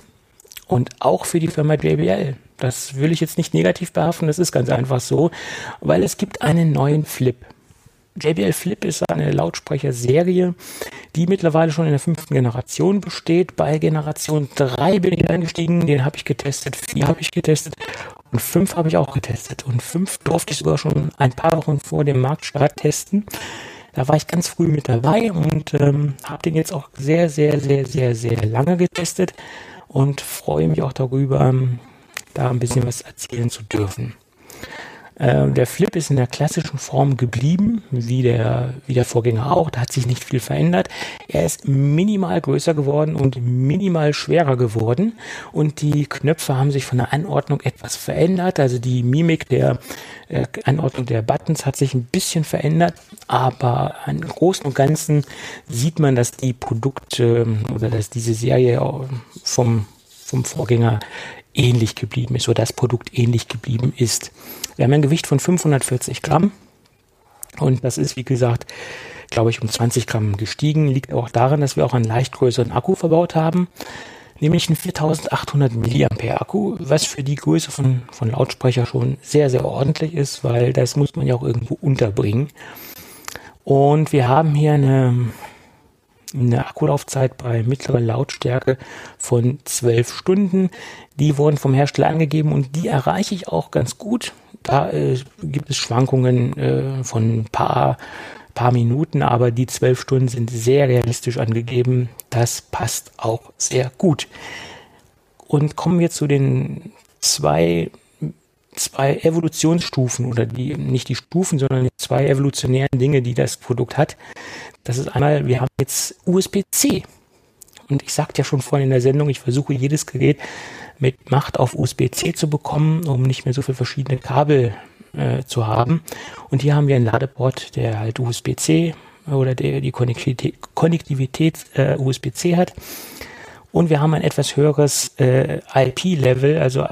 Und auch für die Firma JBL. Das will ich jetzt nicht negativ behaften, das ist ganz einfach so, weil es gibt einen neuen Flip. JBL Flip ist eine Lautsprecherserie, die mittlerweile schon in der fünften Generation besteht. Bei Generation 3 bin ich eingestiegen, den habe ich getestet, 4 habe ich getestet und 5 habe ich auch getestet. Und 5 durfte ich sogar schon ein paar Wochen vor dem Marktstart testen. Da war ich ganz früh mit dabei und ähm, habe den jetzt auch sehr, sehr, sehr, sehr, sehr lange getestet und freue mich auch darüber, da ein bisschen was erzählen zu dürfen. Äh, der Flip ist in der klassischen Form geblieben, wie der, wie der Vorgänger auch. Da hat sich nicht viel verändert. Er ist minimal größer geworden und minimal schwerer geworden. Und die Knöpfe haben sich von der Anordnung etwas verändert. Also die Mimik der äh, Anordnung der Buttons hat sich ein bisschen verändert. Aber im Großen und Ganzen sieht man, dass die Produkte oder dass diese Serie vom, vom Vorgänger ähnlich geblieben ist oder das Produkt ähnlich geblieben ist. Wir haben ein Gewicht von 540 Gramm und das ist, wie gesagt, glaube ich, um 20 Gramm gestiegen. Liegt auch daran, dass wir auch einen leicht größeren Akku verbaut haben, nämlich einen 4800 Milliampere Akku, was für die Größe von, von Lautsprecher schon sehr, sehr ordentlich ist, weil das muss man ja auch irgendwo unterbringen. Und wir haben hier eine eine Akkulaufzeit bei mittlerer Lautstärke von 12 Stunden. Die wurden vom Hersteller angegeben und die erreiche ich auch ganz gut. Da äh, gibt es Schwankungen äh, von ein paar, paar Minuten, aber die 12 Stunden sind sehr realistisch angegeben. Das passt auch sehr gut. Und kommen wir zu den zwei zwei Evolutionsstufen oder die, nicht die Stufen, sondern die zwei evolutionären Dinge, die das Produkt hat. Das ist einmal, wir haben jetzt USB-C. Und ich sagte ja schon vorhin in der Sendung, ich versuche jedes Gerät mit Macht auf USB-C zu bekommen, um nicht mehr so viele verschiedene Kabel äh, zu haben. Und hier haben wir einen Ladeport, der halt USB-C oder der die Konnektivität, Konnektivität äh, USB-C hat. Und wir haben ein etwas höheres äh, IP-Level, also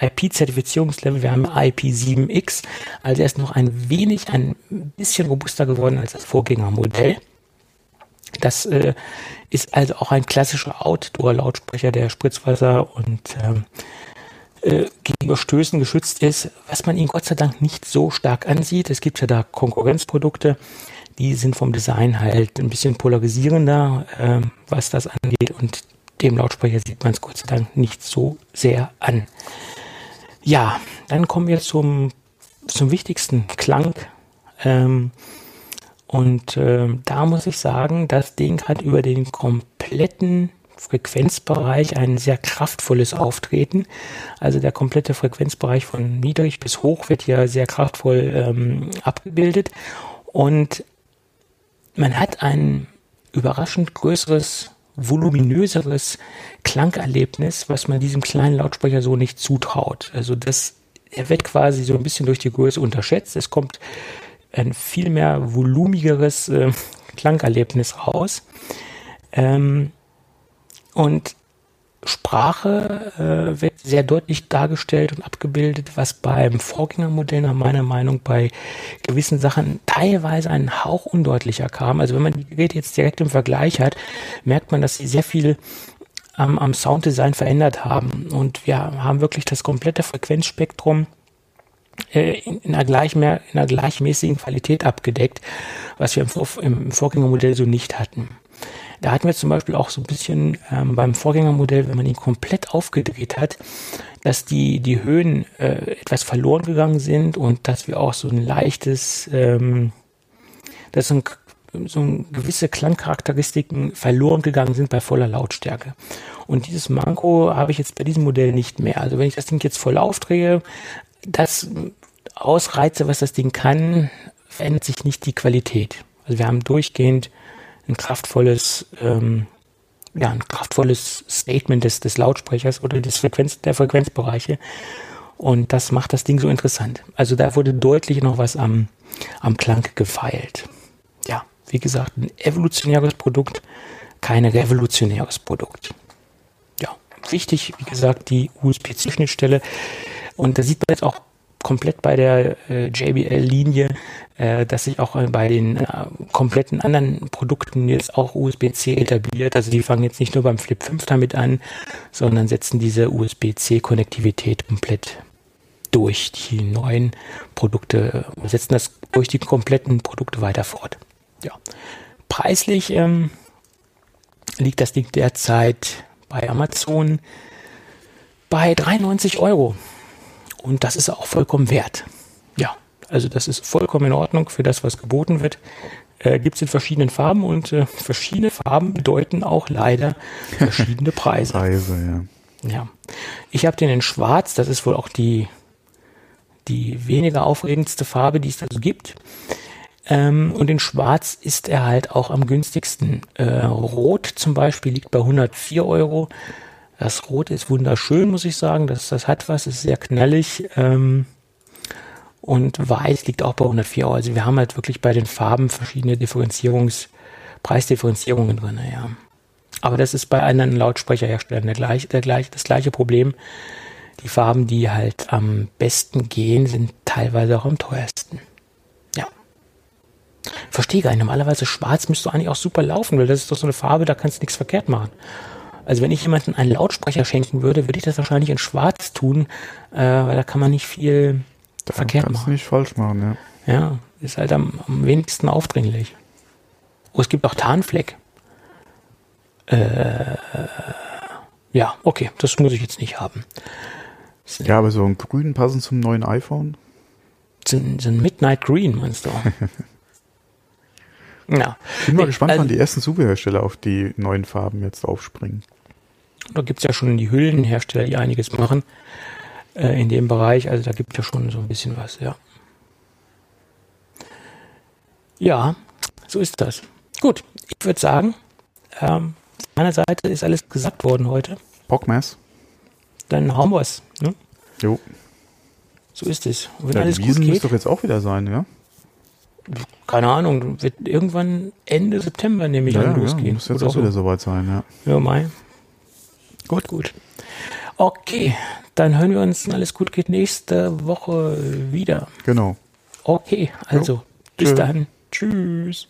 IP-Zertifizierungslevel. Wir haben IP7X. Also er ist noch ein wenig, ein bisschen robuster geworden als das Vorgängermodell. Das äh, ist also auch ein klassischer Outdoor-Lautsprecher, der Spritzwasser und ähm, äh, gegenüber Stößen geschützt ist, was man ihn Gott sei Dank nicht so stark ansieht. Es gibt ja da Konkurrenzprodukte, die sind vom Design halt ein bisschen polarisierender, äh, was das angeht. Und dem Lautsprecher sieht man es Gott sei Dank nicht so sehr an. Ja, dann kommen wir zum, zum wichtigsten Klang. Ähm, und äh, da muss ich sagen, das Ding hat über den kompletten Frequenzbereich ein sehr kraftvolles Auftreten. Also der komplette Frequenzbereich von niedrig bis hoch wird hier sehr kraftvoll ähm, abgebildet. Und man hat ein überraschend größeres, voluminöseres Klangerlebnis, was man diesem kleinen Lautsprecher so nicht zutraut. Also das, er wird quasi so ein bisschen durch die Größe unterschätzt. Es kommt ein viel mehr volumigeres äh, Klangerlebnis raus. Ähm, und Sprache äh, wird sehr deutlich dargestellt und abgebildet, was beim Vorgängermodell nach meiner Meinung bei gewissen Sachen teilweise einen Hauch undeutlicher kam. Also wenn man die Geräte jetzt direkt im Vergleich hat, merkt man, dass sie sehr viel ähm, am Sounddesign verändert haben. Und wir haben wirklich das komplette Frequenzspektrum äh, in, einer in einer gleichmäßigen Qualität abgedeckt, was wir im, im Vorgängermodell so nicht hatten. Da hatten wir zum Beispiel auch so ein bisschen ähm, beim Vorgängermodell, wenn man ihn komplett aufgedreht hat, dass die, die Höhen äh, etwas verloren gegangen sind und dass wir auch so ein leichtes, ähm, dass so, ein, so ein gewisse Klangcharakteristiken verloren gegangen sind bei voller Lautstärke. Und dieses Manko habe ich jetzt bei diesem Modell nicht mehr. Also wenn ich das Ding jetzt voll aufdrehe, das ausreize, was das Ding kann, verändert sich nicht die Qualität. Also wir haben durchgehend ein kraftvolles, ähm, ja, ein kraftvolles Statement des, des Lautsprechers oder des Frequenz, der Frequenzbereiche. Und das macht das Ding so interessant. Also da wurde deutlich noch was am, am Klang gefeilt. Ja, wie gesagt, ein evolutionäres Produkt, kein revolutionäres Produkt. Ja, wichtig, wie gesagt, die USB-C-Schnittstelle. Und da sieht man jetzt auch komplett bei der äh, JBL-Linie, äh, dass sich auch äh, bei den äh, kompletten anderen Produkten jetzt auch USB-C etabliert. Also die fangen jetzt nicht nur beim Flip 5 damit an, sondern setzen diese USB-C-Konnektivität komplett durch die neuen Produkte, setzen das durch die kompletten Produkte weiter fort. Ja. Preislich ähm, liegt das Ding derzeit bei Amazon bei 93 Euro. Und das ist auch vollkommen wert. Ja, also das ist vollkommen in Ordnung für das, was geboten wird. Äh, Gibt es in verschiedenen Farben und äh, verschiedene Farben bedeuten auch leider verschiedene Preise. Preise, ja. Ja. Ich habe den in Schwarz, das ist wohl auch die, die weniger aufregendste Farbe, die es da so gibt. Ähm, und in Schwarz ist er halt auch am günstigsten. Äh, Rot zum Beispiel liegt bei 104 Euro. Das Rot ist wunderschön, muss ich sagen. Das, das hat was, ist sehr knallig. Ähm, und Weiß liegt auch bei 104 Euro. Also wir haben halt wirklich bei den Farben verschiedene Differenzierungs, Preisdifferenzierungen drin, ja. Aber das ist bei anderen Lautsprecherherstellern der gleich, der gleich, das gleiche Problem. Die Farben, die halt am besten gehen, sind teilweise auch am teuersten. Ja. Verstehe gar nicht. Normalerweise schwarz müsste eigentlich auch super laufen, weil das ist doch so eine Farbe, da kannst du nichts verkehrt machen. Also wenn ich jemanden einen Lautsprecher schenken würde, würde ich das wahrscheinlich in schwarz tun, äh, weil da kann man nicht viel Da verkehrt kannst machen. nicht falsch machen, ja. Ja, ist halt am, am wenigsten aufdringlich. Oh, es gibt auch Tarnfleck. Äh, ja, okay, das muss ich jetzt nicht haben. Ja, aber so ein Grün passend zum neuen iPhone. So ein, so ein Midnight Green, meinst du? ja, Ich bin mal gespannt, also- wann die ersten Zubehörhersteller auf die neuen Farben jetzt aufspringen. Da gibt's ja schon die Hüllenhersteller, die einiges machen äh, in dem Bereich. Also da gibt ja schon so ein bisschen was, ja. Ja, so ist das. Gut, ich würde sagen, ähm, von meiner Seite ist alles gesagt worden heute. Bockmess? Dann hauen wir's. Ne? Jo. So ist es. Und wenn Ja, alles die gut Wiesen geht, müsste doch jetzt auch wieder sein, ja? keine Ahnung, wird irgendwann Ende September nämlich ja, an ja, losgehen. muss jetzt oder auch so. wieder soweit sein, ja. Ja, Mai. Gut, gut. Okay, dann hören wir uns, wenn alles gut geht, nächste Woche wieder. Genau. Okay, also bis Tschö. dann. Tschüss.